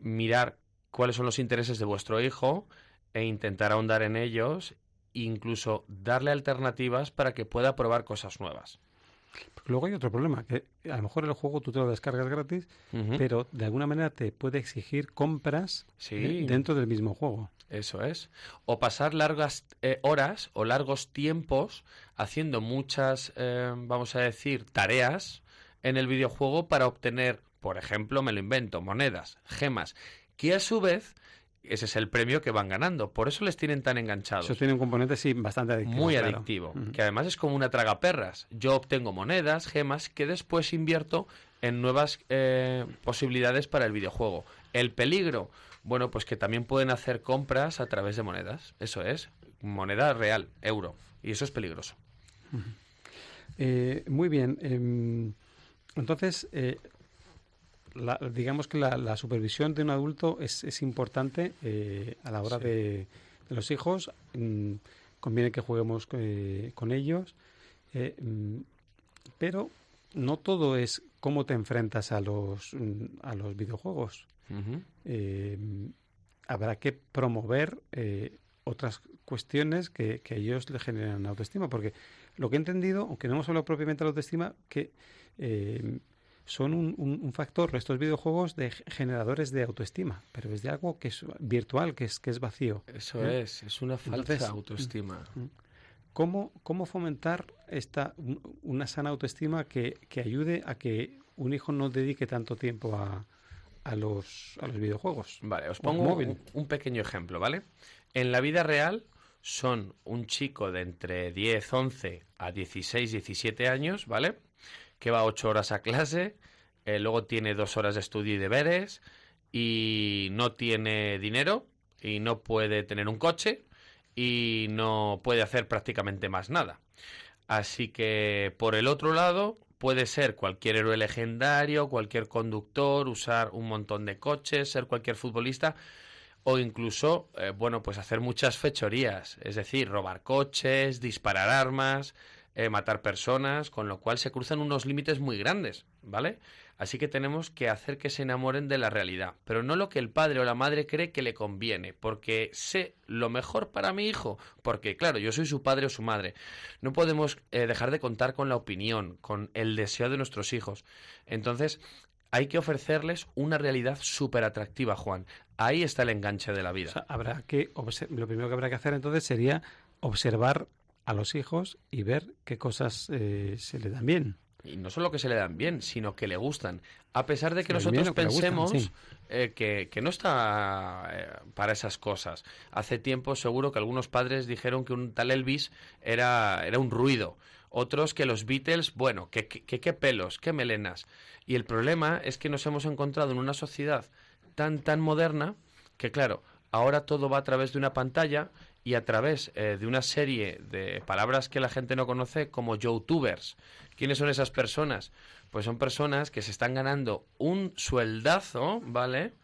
S3: mirar cuáles son los intereses de vuestro hijo e intentar ahondar en ellos, incluso darle alternativas para que pueda probar cosas nuevas.
S2: Luego hay otro problema, que a lo mejor el juego tú te lo descargas gratis, pero de alguna manera te puede exigir compras dentro del mismo juego.
S3: Eso es. O pasar largas eh, horas o largos tiempos haciendo muchas, eh, vamos a decir, tareas en el videojuego para obtener, por ejemplo, me lo invento, monedas, gemas, que a su vez ese es el premio que van ganando. Por eso les tienen tan enganchados.
S2: Eso tiene un componente, sí, bastante adictivo.
S3: Muy adictivo. Que además es como una traga perras. Yo obtengo monedas, gemas, que después invierto en nuevas eh, posibilidades para el videojuego. El peligro, bueno, pues que también pueden hacer compras a través de monedas. Eso es, moneda real, euro. Y eso es peligroso.
S2: Eh, muy bien. Em, entonces, eh, digamos que la, supervisión de un adulto es, importante eh, a la hora de, los hijos. Mm, conviene que juguemos con ellos. Mm, pero no todo es cómo te enfrentas a los, mm, a los videojuegos. Habrá que promover otras cuestiones que, que, a ellos le generan autoestima, porque lo que he entendido, aunque no hemos hablado propiamente de la autoestima, que eh, son un, factor, estos videojuegos, de generadores de autoestima, pero es de algo que es virtual, que es, que es vacío.
S3: Eso ¿eh? es, es una falsa autoestima. Mm, mm.
S2: ¿Cómo, ¿Cómo fomentar esta, una sana autoestima que, que ayude a que un hijo no dedique tanto tiempo a, a los, a los videojuegos.
S3: Vale, os pongo un, un, pequeño ejemplo, ¿vale? En la vida real, son un chico de entre 10, 11 a 16, 17 años, ¿vale? Que va 8 horas a clase, eh, luego tiene 2 horas de estudio y deberes y no tiene dinero y no puede tener un coche y no puede hacer prácticamente más nada. Así que por el otro lado puede ser cualquier héroe legendario, cualquier conductor, usar un montón de coches, ser cualquier futbolista, o incluso, eh, bueno, pues hacer muchas fechorías, es decir, robar coches, disparar armas, eh, matar personas, con lo cual se cruzan unos límites muy grandes, ¿vale? Así que tenemos que hacer que se enamoren de la realidad, pero no lo que el padre o la madre cree que le conviene, porque sé lo mejor para mi hijo, porque claro, yo soy su padre o su madre. No podemos eh, dejar de contar con la opinión, con el deseo de nuestros hijos. Entonces, hay que ofrecerles una realidad súper atractiva, Juan. Ahí está el enganche de la vida.
S2: habrá que lo primero que habrá que hacer entonces sería observar a los hijos y ver qué cosas eh, se le dan bien.
S3: Y no solo que se le dan bien, sino que le gustan. A pesar de que nosotros pensemos eh, que, no está eh, para esas cosas. Hace tiempo seguro que algunos padres dijeron que un tal Elvis era, era un ruido. Otros que los Beatles, bueno, que qué pelos, qué melenas. Y el problema es que nos hemos encontrado en una sociedad tan, tan moderna que, claro, ahora todo va a través de una pantalla y a través eh, de una serie de palabras que la gente no conoce como youtubers. ¿Quiénes son esas personas? Pues son personas que se están ganando un sueldazo, ¿vale?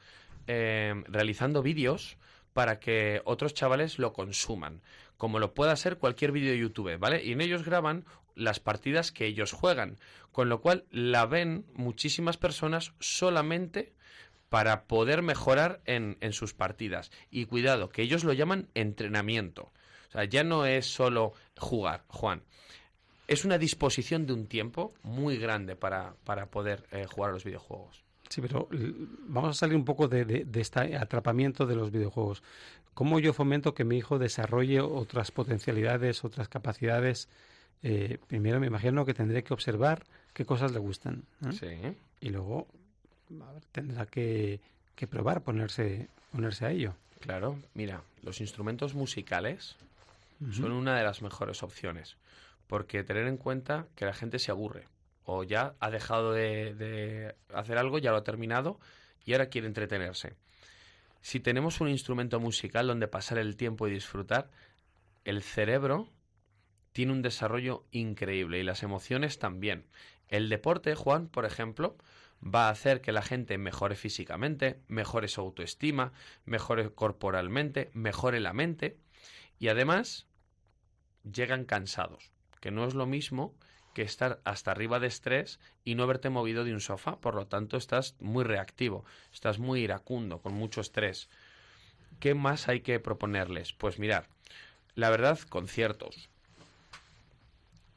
S3: Eh, realizando vídeos para que otros chavales lo consuman, como lo pueda ser cualquier vídeo de YouTube, ¿vale? Y en ellos graban las partidas que ellos juegan, con lo cual la ven muchísimas personas solamente para poder mejorar en, en sus partidas. Y cuidado, que ellos lo llaman entrenamiento. O sea, ya no es solo jugar, Juan. Es una disposición de un tiempo muy grande para, para poder eh, jugar a los videojuegos.
S2: Sí, pero vamos a salir un poco de, de, este atrapamiento de los videojuegos. ¿Cómo yo fomento que mi hijo desarrolle otras potencialidades, otras capacidades? Eh, primero me imagino que tendré que observar qué cosas le gustan.
S3: Sí.
S2: Y luego tendrá que, probar ponerse, ponerse a ello.
S3: Claro, mira, los instrumentos musicales son una de las mejores opciones, porque tener en cuenta que la gente se aburre o ya ha dejado de, hacer algo, ya lo ha terminado y ahora quiere entretenerse. Si tenemos un instrumento musical donde pasar el tiempo y disfrutar, el cerebro tiene un desarrollo increíble y las emociones también. El deporte, Juan, por ejemplo, va a hacer que la gente mejore físicamente, mejore su autoestima, mejore corporalmente, mejore la mente y además llegan cansados, que no es lo mismo que estar hasta arriba de estrés y no haberte movido de un sofá, por lo tanto estás muy reactivo, estás muy iracundo, con mucho estrés. ¿Qué más hay que proponerles? Pues mirar, la verdad, conciertos,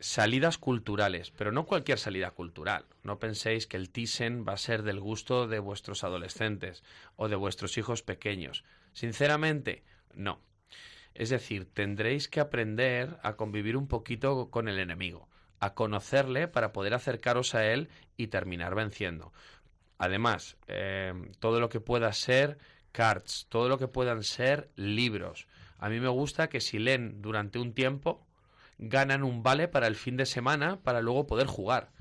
S3: salidas culturales, pero no cualquier salida cultural. No penséis que el Thyssen va a ser del gusto de vuestros adolescentes o de vuestros hijos pequeños. Sinceramente, no. Es decir, tendréis que aprender a convivir un poquito con el enemigo, a conocerle para poder acercaros a él y terminar venciendo. Además, eh, todo lo que pueda ser cards, todo lo que puedan ser libros. A mí me gusta que si leen durante un tiempo, ganan un vale para el fin de semana para luego poder jugar.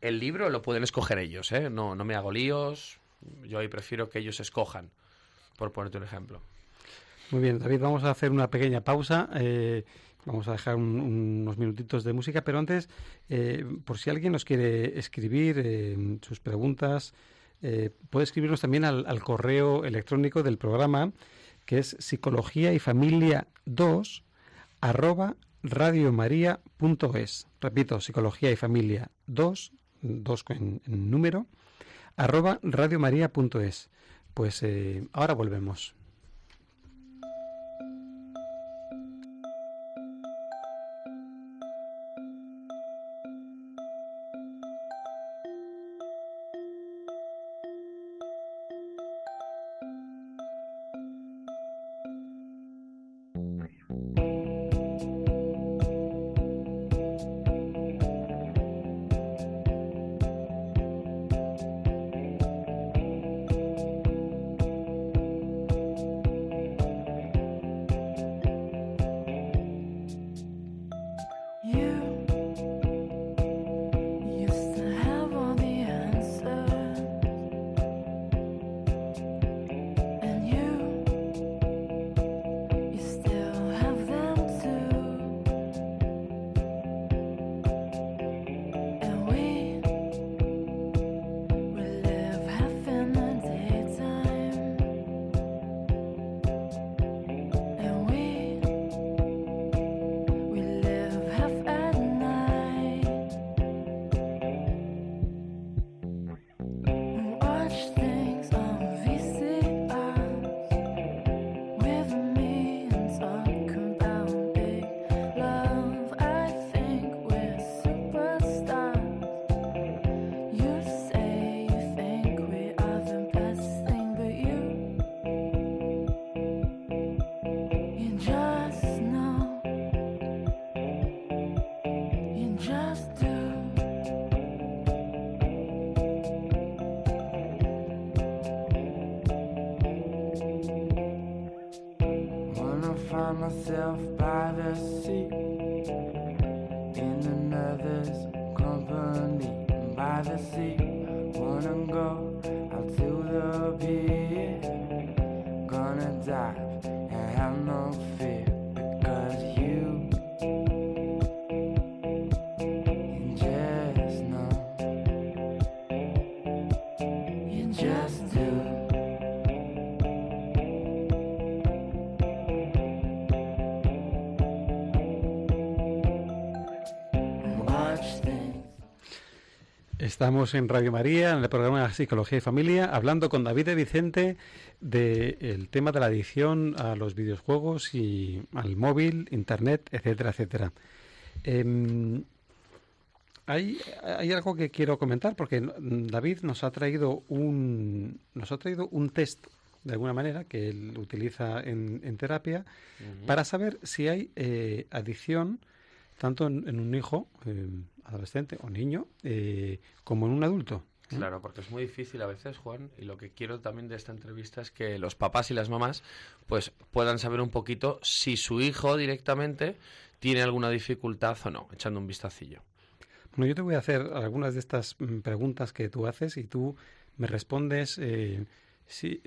S3: El libro lo pueden escoger ellos, ¿eh? No, no me hago líos. Yo ahí prefiero que ellos escojan, por ponerte un ejemplo.
S2: Muy bien, David, vamos a hacer una pequeña pausa. Eh, vamos a dejar unos minutitos de música, pero antes, eh, por si alguien nos quiere escribir eh, sus preguntas, puede escribirnos también al, al, correo electrónico del programa, que es psicología y familia 2 arroba radiomaria.es. Repito, psicología y familia 2, 2 en, número, arroba radiomaria.es. Pues eh, ahora volvemos. have Estamos en Radio María, en el programa Psicología y Familia, hablando con David de Vicente del tema de la adicción a los videojuegos y al móvil, internet, etcétera, etcétera. Em, hay, hay, algo que quiero comentar porque David nos ha traído un nos ha traído un test de alguna manera que él utiliza en, terapia para saber si hay eh, adicción tanto en, un hijo eh, adolescente o niño eh, como en un adulto.
S3: ¿eh? Claro, porque es muy difícil a veces, Juan, y lo que quiero también de esta entrevista es que los papás y las mamás pues puedan saber un poquito si su hijo directamente tiene alguna dificultad o no, echando un vistacillo.
S2: Bueno, yo te voy a hacer algunas de estas mm, preguntas que tú haces y tú me respondes si,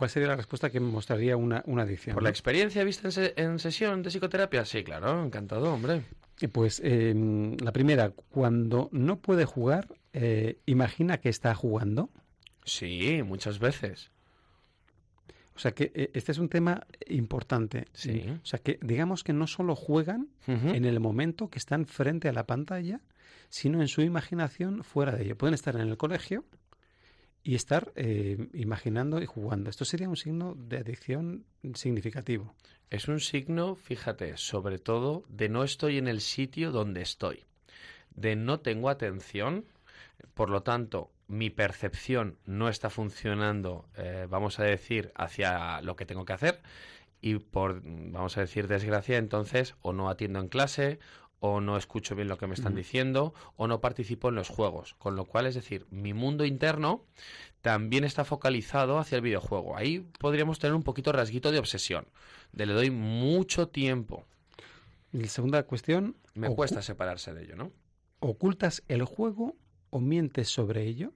S2: ¿Cuál sería la respuesta que me mostraría una, una adicción?
S3: ¿Por la experiencia vista en, sesión de psicoterapia? Sí, claro, encantado, hombre.
S2: Pues em, la primera, cuando no puede jugar, eh, ¿imagina que está jugando?
S3: Sí, muchas veces.
S2: O sea que eh, este es un tema importante.
S3: Sí.
S2: O sea que digamos que no solo juegan en el momento que están frente a la pantalla, sino en su imaginación fuera de ello. Pueden estar en el colegio y estar eh, imaginando y jugando. Esto sería un signo de adicción significativo.
S3: Es un signo, fíjate, sobre todo de no estoy en el sitio donde estoy, de no tengo atención, por lo tanto, mi percepción no está funcionando, eh, vamos a decir, hacia lo que tengo que hacer y por, vamos a decir, desgracia, entonces o no atiendo en clase o no escucho bien lo que me están diciendo, o no participo en los juegos. Con lo cual, es decir, mi mundo interno también está focalizado hacia el videojuego. Ahí podríamos tener un poquito rasguito de obsesión, de le doy mucho tiempo.
S2: Y la segunda cuestión.
S3: Me cuesta separarse de ello, ¿no?
S2: ¿Ocultas el juego o mientes sobre ello?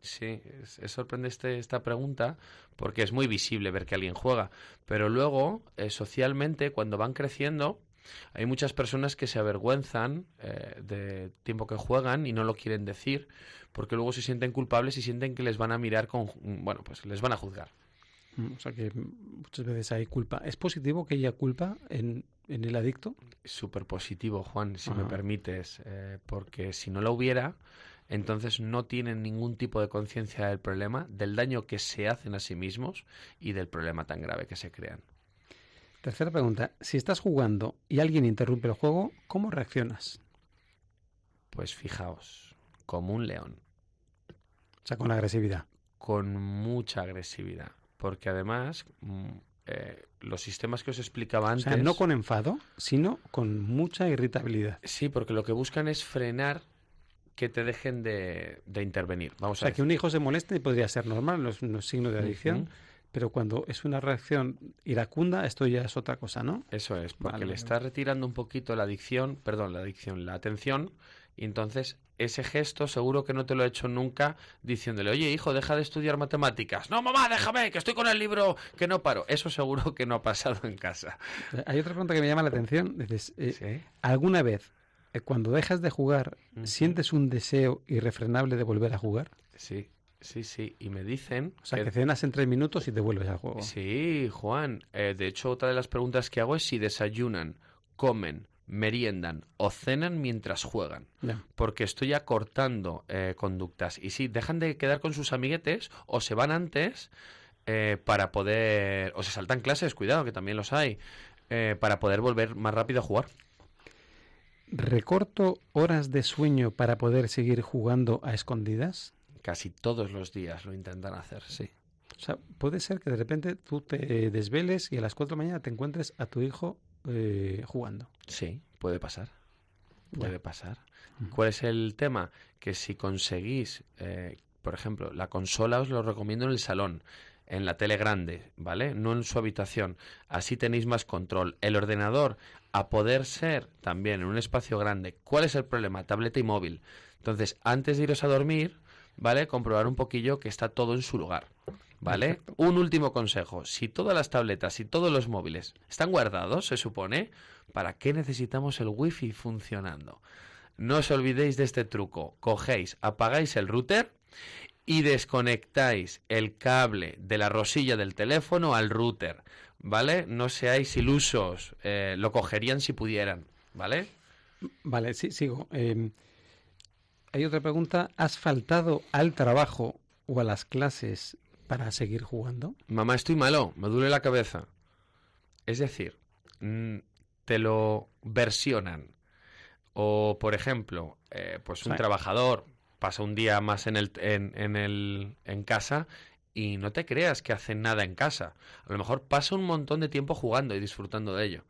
S3: Sí, es, es sorprendente este- esta pregunta porque es muy visible ver que alguien juega, pero luego eh, socialmente cuando van creciendo hay muchas personas que se avergüenzan eh, de tiempo que juegan y no lo quieren decir porque luego se sienten culpables y sienten que les van a mirar con, bueno, pues les van a juzgar.
S2: Mm, O sea que mm, muchas veces hay culpa. ¿Es positivo que haya culpa en, en el adicto?
S3: Súper positivo, Juan, si me permites, eh, porque si no lo hubiera, entonces no tienen ningún tipo de conciencia del problema, del daño que se hacen a sí mismos y del problema tan grave que se crean.
S2: Tercera pregunta. Si estás jugando y alguien interrumpe el juego, ¿cómo reaccionas?
S3: Pues fijaos, como un león,
S2: O sea, con agresividad.
S3: con mucha agresividad, porque además mm, eh, los sistemas que os explicaba
S2: O
S3: antes...
S2: sea, no con enfado, sino con mucha irritabilidad.
S3: Sí, porque lo que buscan es frenar que te dejen de, de intervenir.
S2: O
S3: Vamos a
S2: sea, que un hijo se moleste podría ser normal, no es un signo de adicción. Pero cuando es una reacción iracunda, esto ya es otra cosa, ¿no?
S3: Eso es, porque
S2: Vale,
S3: le está retirando un poquito la adicción, perdón, la adicción, la atención, y entonces ese gesto seguro que no te lo he hecho nunca diciéndole, oye hijo, deja de estudiar matemáticas. No, mamá, déjame, que estoy con el libro, que no paro. Eso seguro que no ha pasado en casa.
S2: Hay otra pregunta que me llama la atención. Dices, eh,
S3: Sí.
S2: ¿alguna vez, eh, cuando dejas de jugar, sientes un deseo irrefrenable de volver a jugar?
S3: Sí, sí, sí. Y me dicen...
S2: O sea,
S3: que-
S2: que cenas en tres minutos y te vuelves al juego.
S3: Sí, Juan. Eh, de hecho, otra de las preguntas que hago es si desayunan, comen, meriendan o cenan mientras juegan. Porque estoy acortando eh, conductas. Y sí, dejan de quedar con sus amiguetes o se van antes eh, para poder... O se saltan clases, cuidado, que también los hay, para poder volver más rápido a jugar.
S2: ¿Recorto horas de sueño para poder seguir jugando a escondidas?
S3: Casi todos los días lo intentan hacer, sí.
S2: O sea, puede ser que de repente tú te desveles y a las 4 de la mañana te encuentres a tu hijo eh, jugando.
S3: Sí, puede pasar. Puede
S2: Ya.
S3: pasar. ¿Cuál es el tema? Que si conseguís, eh, por ejemplo, la consola os lo recomiendo en el salón, en la tele grande, ¿vale? No en su habitación. Así tenéis más control. El ordenador, a poder ser también en un espacio grande. ¿Cuál es el problema? Tableta y móvil. Entonces, antes de iros a dormir, ¿vale? Comprobar un poquillo que está todo en su lugar. ¿Vale?
S2: Perfecto.
S3: Un último consejo. Si todas las tabletas y todos los móviles están guardados, se supone, ¿para qué necesitamos el wifi funcionando? No os olvidéis de este truco. Cogéis, apagáis el router y desconectáis el cable de la rosilla del teléfono al router. ¿Vale? No seáis ilusos. eh, lo cogerían si pudieran. ¿Vale?
S2: Vale, sí, sigo. Eh, hay otra pregunta. ¿Has faltado al trabajo o a las clases para seguir jugando?
S3: Mamá, estoy malo, me duele la cabeza. Es decir, mm, te lo versionan. O, por ejemplo, eh, pues un
S2: Sí.
S3: trabajador pasa un día más en, el, en, en el, en casa y no te creas que hace nada en casa. A lo mejor pasa un montón de tiempo jugando y disfrutando de ello.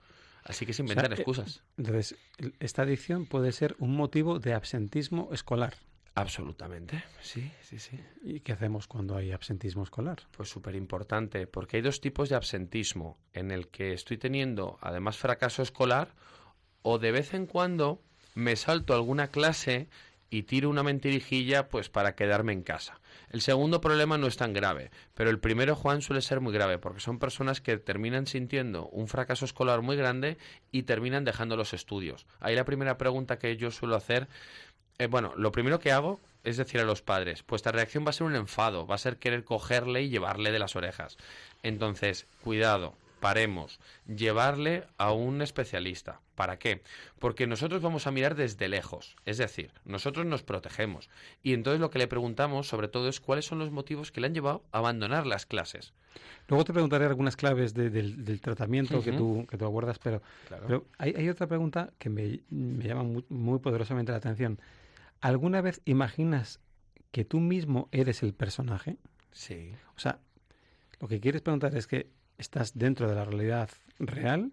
S3: Así que se
S2: O sea,
S3: inventan
S2: eh,
S3: excusas.
S2: Entonces, esta adicción puede ser un motivo de absentismo escolar.
S3: Absolutamente. Sí, sí, sí.
S2: ¿Y qué hacemos cuando hay absentismo escolar?
S3: Pues súper importante, porque hay dos tipos de absentismo, en el que estoy teniendo además fracaso escolar o de vez en cuando me salto alguna clase y tiro una mentirijilla pues para quedarme en casa. El segundo problema no es tan grave, pero el primero, Juan, suele ser muy grave, porque son personas que terminan sintiendo un fracaso escolar muy grande y terminan dejando los estudios. Ahí la primera pregunta que yo suelo hacer eh, bueno, lo primero que hago es decir a los padres, vuestra reacción va a ser un enfado, va a ser querer cogerle y llevarle de las orejas. Entonces, cuidado, paremos, llevarle a un especialista. ¿Para qué? Porque nosotros vamos a mirar desde lejos, es decir, nosotros nos protegemos. Y entonces lo que le preguntamos sobre todo es cuáles son los motivos que le han llevado a abandonar las clases.
S2: Luego te preguntaré algunas claves de- del, del tratamiento que, tú, que tú aguardas, pero, pero hay, hay otra pregunta que me, me llama muy, muy poderosamente la atención. ¿Alguna vez imaginas que tú mismo eres el personaje?
S3: Sí.
S2: O sea, lo que quieres preguntar es que estás dentro de la realidad real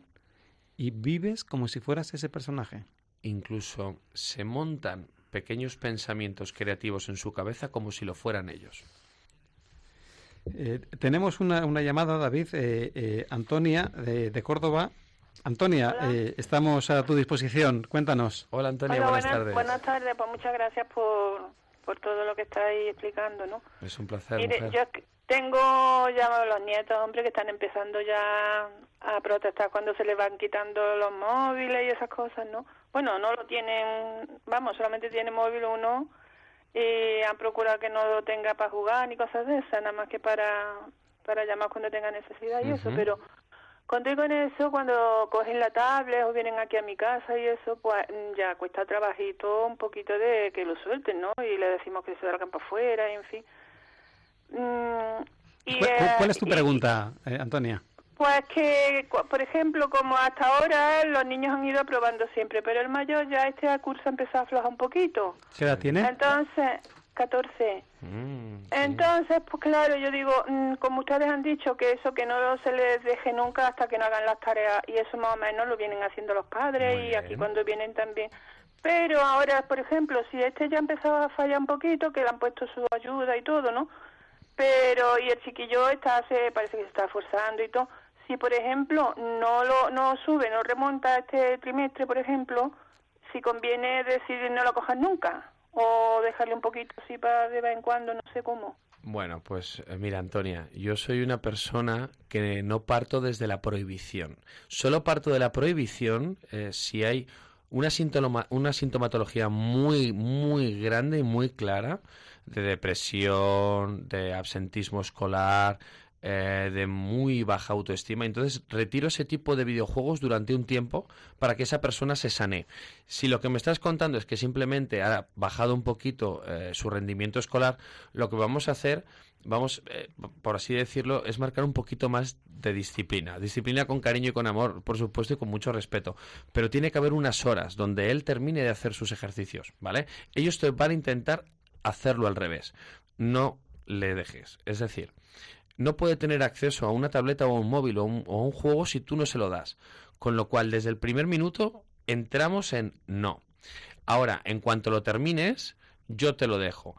S2: y vives como si fueras ese personaje.
S3: Incluso se montan pequeños pensamientos creativos en su cabeza como si lo fueran ellos.
S2: Eh, tenemos una, una, llamada, David, eh, eh, Antonia de, de, Córdoba. Antonia, estamos a tu disposición. Cuéntanos.
S3: Hola, Antonia, buenas, tardes.
S4: Buenas tardes, pues muchas gracias por, por todo lo que estáis explicando, ¿no?
S3: Es un placer.
S4: Mire, yo tengo ya los nietos, hombre, que están empezando ya a protestar cuando se les van quitando los móviles y esas cosas, ¿no? Bueno, no lo tienen, vamos, solamente tiene móvil uno y han procurado que no lo tenga para jugar ni cosas de esas, nada más que para, para llamar cuando tenga necesidad y eso, pero cuando con eso, cuando cogen la tablet o vienen aquí a mi casa y eso, pues ya cuesta trabajito un poquito de que lo suelten, ¿no? Y le decimos que se salgan para afuera, y en fin.
S2: Mm, y, ¿Cuál, es tu pregunta, eh, Antonia?
S4: Pues que, por ejemplo, como hasta ahora los niños han ido aprobando siempre, pero el mayor ya este curso ha empezado a aflojar un poquito.
S2: ¿Qué edad tiene?
S4: Entonces, 14. Mm, Entonces, pues claro, yo digo, mm, como ustedes han dicho, que eso que no se les deje nunca hasta que no hagan las tareas, y eso más o menos lo vienen haciendo los padres y aquí cuando vienen también. Pero ahora, por ejemplo, si este ya ha empezado a fallar un poquito, que le han puesto su ayuda y todo, ¿no? Pero, y el chiquillo está, se, parece que se está esforzando y todo si por ejemplo no lo no sube, no remonta este trimestre, por ejemplo, si conviene decidir no lo cojas nunca o dejarle un poquito así para de vez en cuando, no sé cómo.
S3: Bueno, pues eh, mira, Antonia, yo soy una persona que no parto desde la prohibición. Solo parto de la prohibición eh, si hay una, una sintomatología muy, muy grande y muy clara de depresión, de absentismo escolar, eh, de muy baja autoestima. Entonces retiro ese tipo de videojuegos durante un tiempo para que esa persona se sane. Si lo que me estás contando es que simplemente ha bajado un poquito eh, su rendimiento escolar, lo que vamos a hacer, vamos, eh, por así decirlo, es marcar un poquito más de disciplina. Disciplina con cariño y con amor, por supuesto, y con mucho respeto. Pero tiene que haber unas horas donde él termine de hacer sus ejercicios, ¿vale? Ellos te van a intentar hacerlo al revés. No le dejes. Es decir, no puede tener acceso a una tableta o a un móvil o, un, un juego si tú no se lo das. Con lo cual, desde el primer minuto, entramos en no. Ahora, en cuanto lo termines, yo te lo dejo.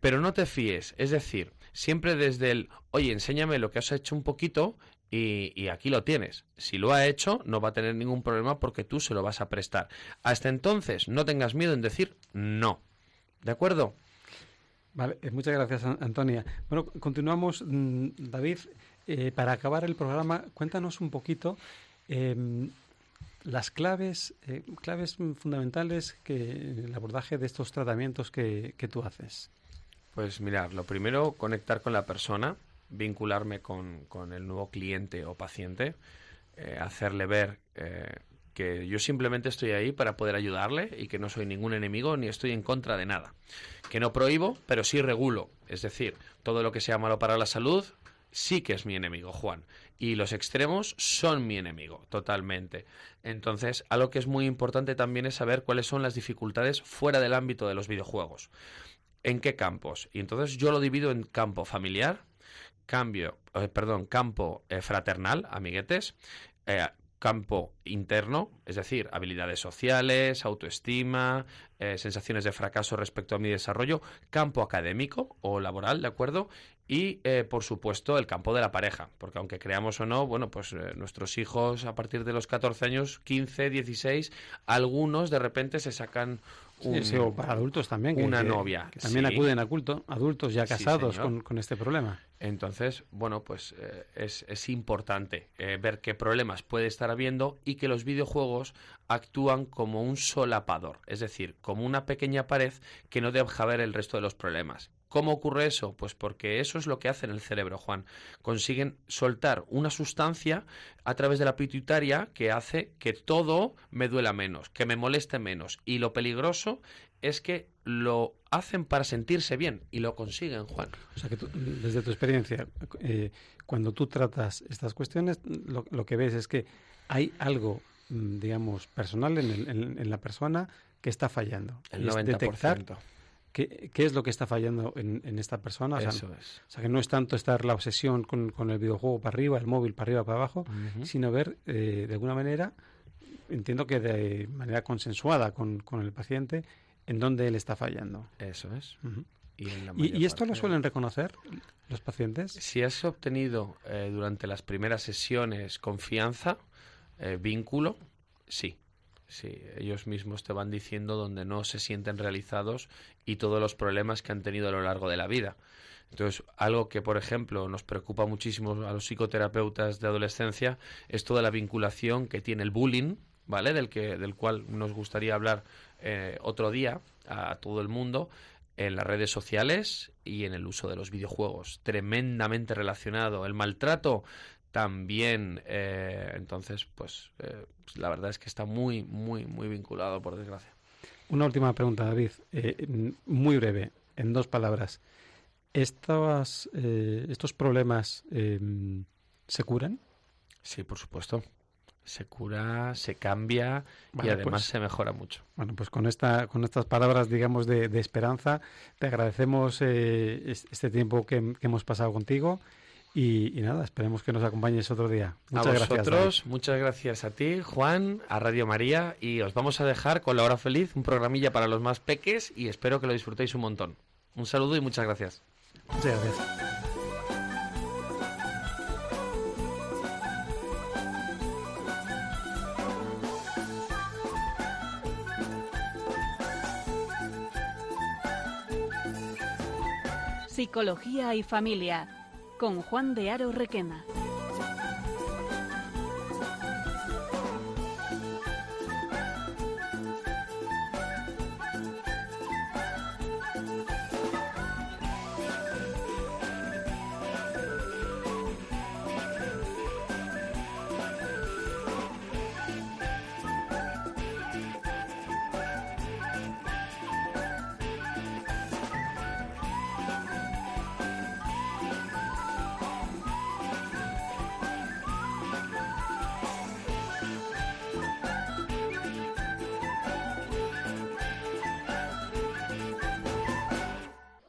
S3: Pero no te fíes, es decir, siempre desde el, oye, enséñame lo que has hecho un poquito y, aquí lo tienes. Si lo ha hecho, no va a tener ningún problema porque tú se lo vas a prestar. Hasta entonces, no tengas miedo en decir no. ¿De acuerdo?
S2: Vale, eh, muchas gracias, Antonia. Bueno, continuamos, mm, David. Eh, para acabar el programa, cuéntanos un poquito em, las claves, eh, claves fundamentales que el abordaje de estos tratamientos que, que, tú haces.
S3: Pues mirar, lo primero, conectar con la persona, vincularme con, con el nuevo cliente o paciente, hacerle ver que yo simplemente estoy ahí para poder ayudarle y que no soy ningún enemigo ni estoy en contra de nada. Que no prohíbo, pero sí regulo. Es decir, todo lo que sea malo para la salud sí que es mi enemigo, Juan. Y los extremos son mi enemigo, totalmente. Entonces, algo que es muy importante también es saber cuáles son las dificultades fuera del ámbito de los videojuegos. ¿En qué campos? Y entonces yo lo divido en campo familiar, cambio, eh, perdón, campo eh, fraternal, amiguetes, eh, campo interno, es decir, habilidades sociales, autoestima, eh, sensaciones de fracaso respecto a mi desarrollo, campo académico o laboral, ¿de acuerdo? Y, eh, por supuesto, el campo de la pareja, porque aunque creamos o no, bueno, pues eh, nuestros hijos a partir de los 14 años, 15, 16, algunos de repente se sacan
S2: o para adultos también.
S3: una novia.
S2: también acuden a culto, adultos ya casados con, este problema.
S3: Entonces, bueno, pues eh, es, es, importante eh, ver qué problemas puede estar habiendo y que los videojuegos actúan como un solapador, es decir, como una pequeña pared que no deja ver el resto de los problemas. ¿Cómo ocurre eso? Pues porque eso es lo que hace en el cerebro, Juan. Consiguen soltar una sustancia a través de la pituitaria que hace que todo me duela menos, que me moleste menos. Y lo peligroso es que lo hacen para sentirse bien y lo consiguen, Juan.
S2: O sea que desde tu experiencia, eh, cuando tú tratas estas cuestiones, lo, que ves es que hay algo, mm, digamos, personal en, la persona que está fallando.
S3: El 90%.
S2: ¿Qué, es lo que está fallando en, esta persona? O sea,
S3: Eso es.
S2: O sea, que no es tanto estar la obsesión con, el videojuego para arriba, el móvil para arriba, para abajo, sino ver eh, de alguna manera entiendo que de manera consensuada con, con el paciente, en dónde él está fallando.
S3: Eso es.
S2: ¿Y, esto lo suelen reconocer los pacientes?
S3: Si has obtenido eh, durante las primeras sesiones confianza, eh, vínculo, sí. Sí, ellos mismos te van diciendo donde no se sienten realizados y todos los problemas que han tenido a lo largo de la vida. Entonces, algo que, por ejemplo, nos preocupa muchísimo a los psicoterapeutas de adolescencia es toda la vinculación que tiene el bullying, ¿vale? Del, que, del cual nos gustaría hablar eh, otro día a todo el mundo, en las redes sociales y en el uso de los videojuegos. Tremendamente relacionado. El maltrato también. Eh, entonces, pues eh, la verdad es que está muy, muy, muy vinculado, por desgracia.
S2: Una última pregunta, David. Eh, muy breve, en dos palabras. ¿Estos, estos problemas se curan?
S3: Sí, por supuesto se cura, se cambia y además
S2: pues
S3: se mejora mucho.
S2: Bueno, pues con esta, con estas palabras, digamos, de, esperanza, te agradecemos eh, este tiempo que, hemos pasado contigo y, nada, esperemos que nos acompañes otro día.
S3: Muchas a vosotros, muchas gracias a ti, Juan, a Radio María y os vamos a dejar con La Hora Feliz, un programilla para los más peques y espero que lo disfrutéis un montón. Un saludo y muchas gracias.
S2: Muchas gracias.
S1: Psicología y Familia con Juan de Aro Requena.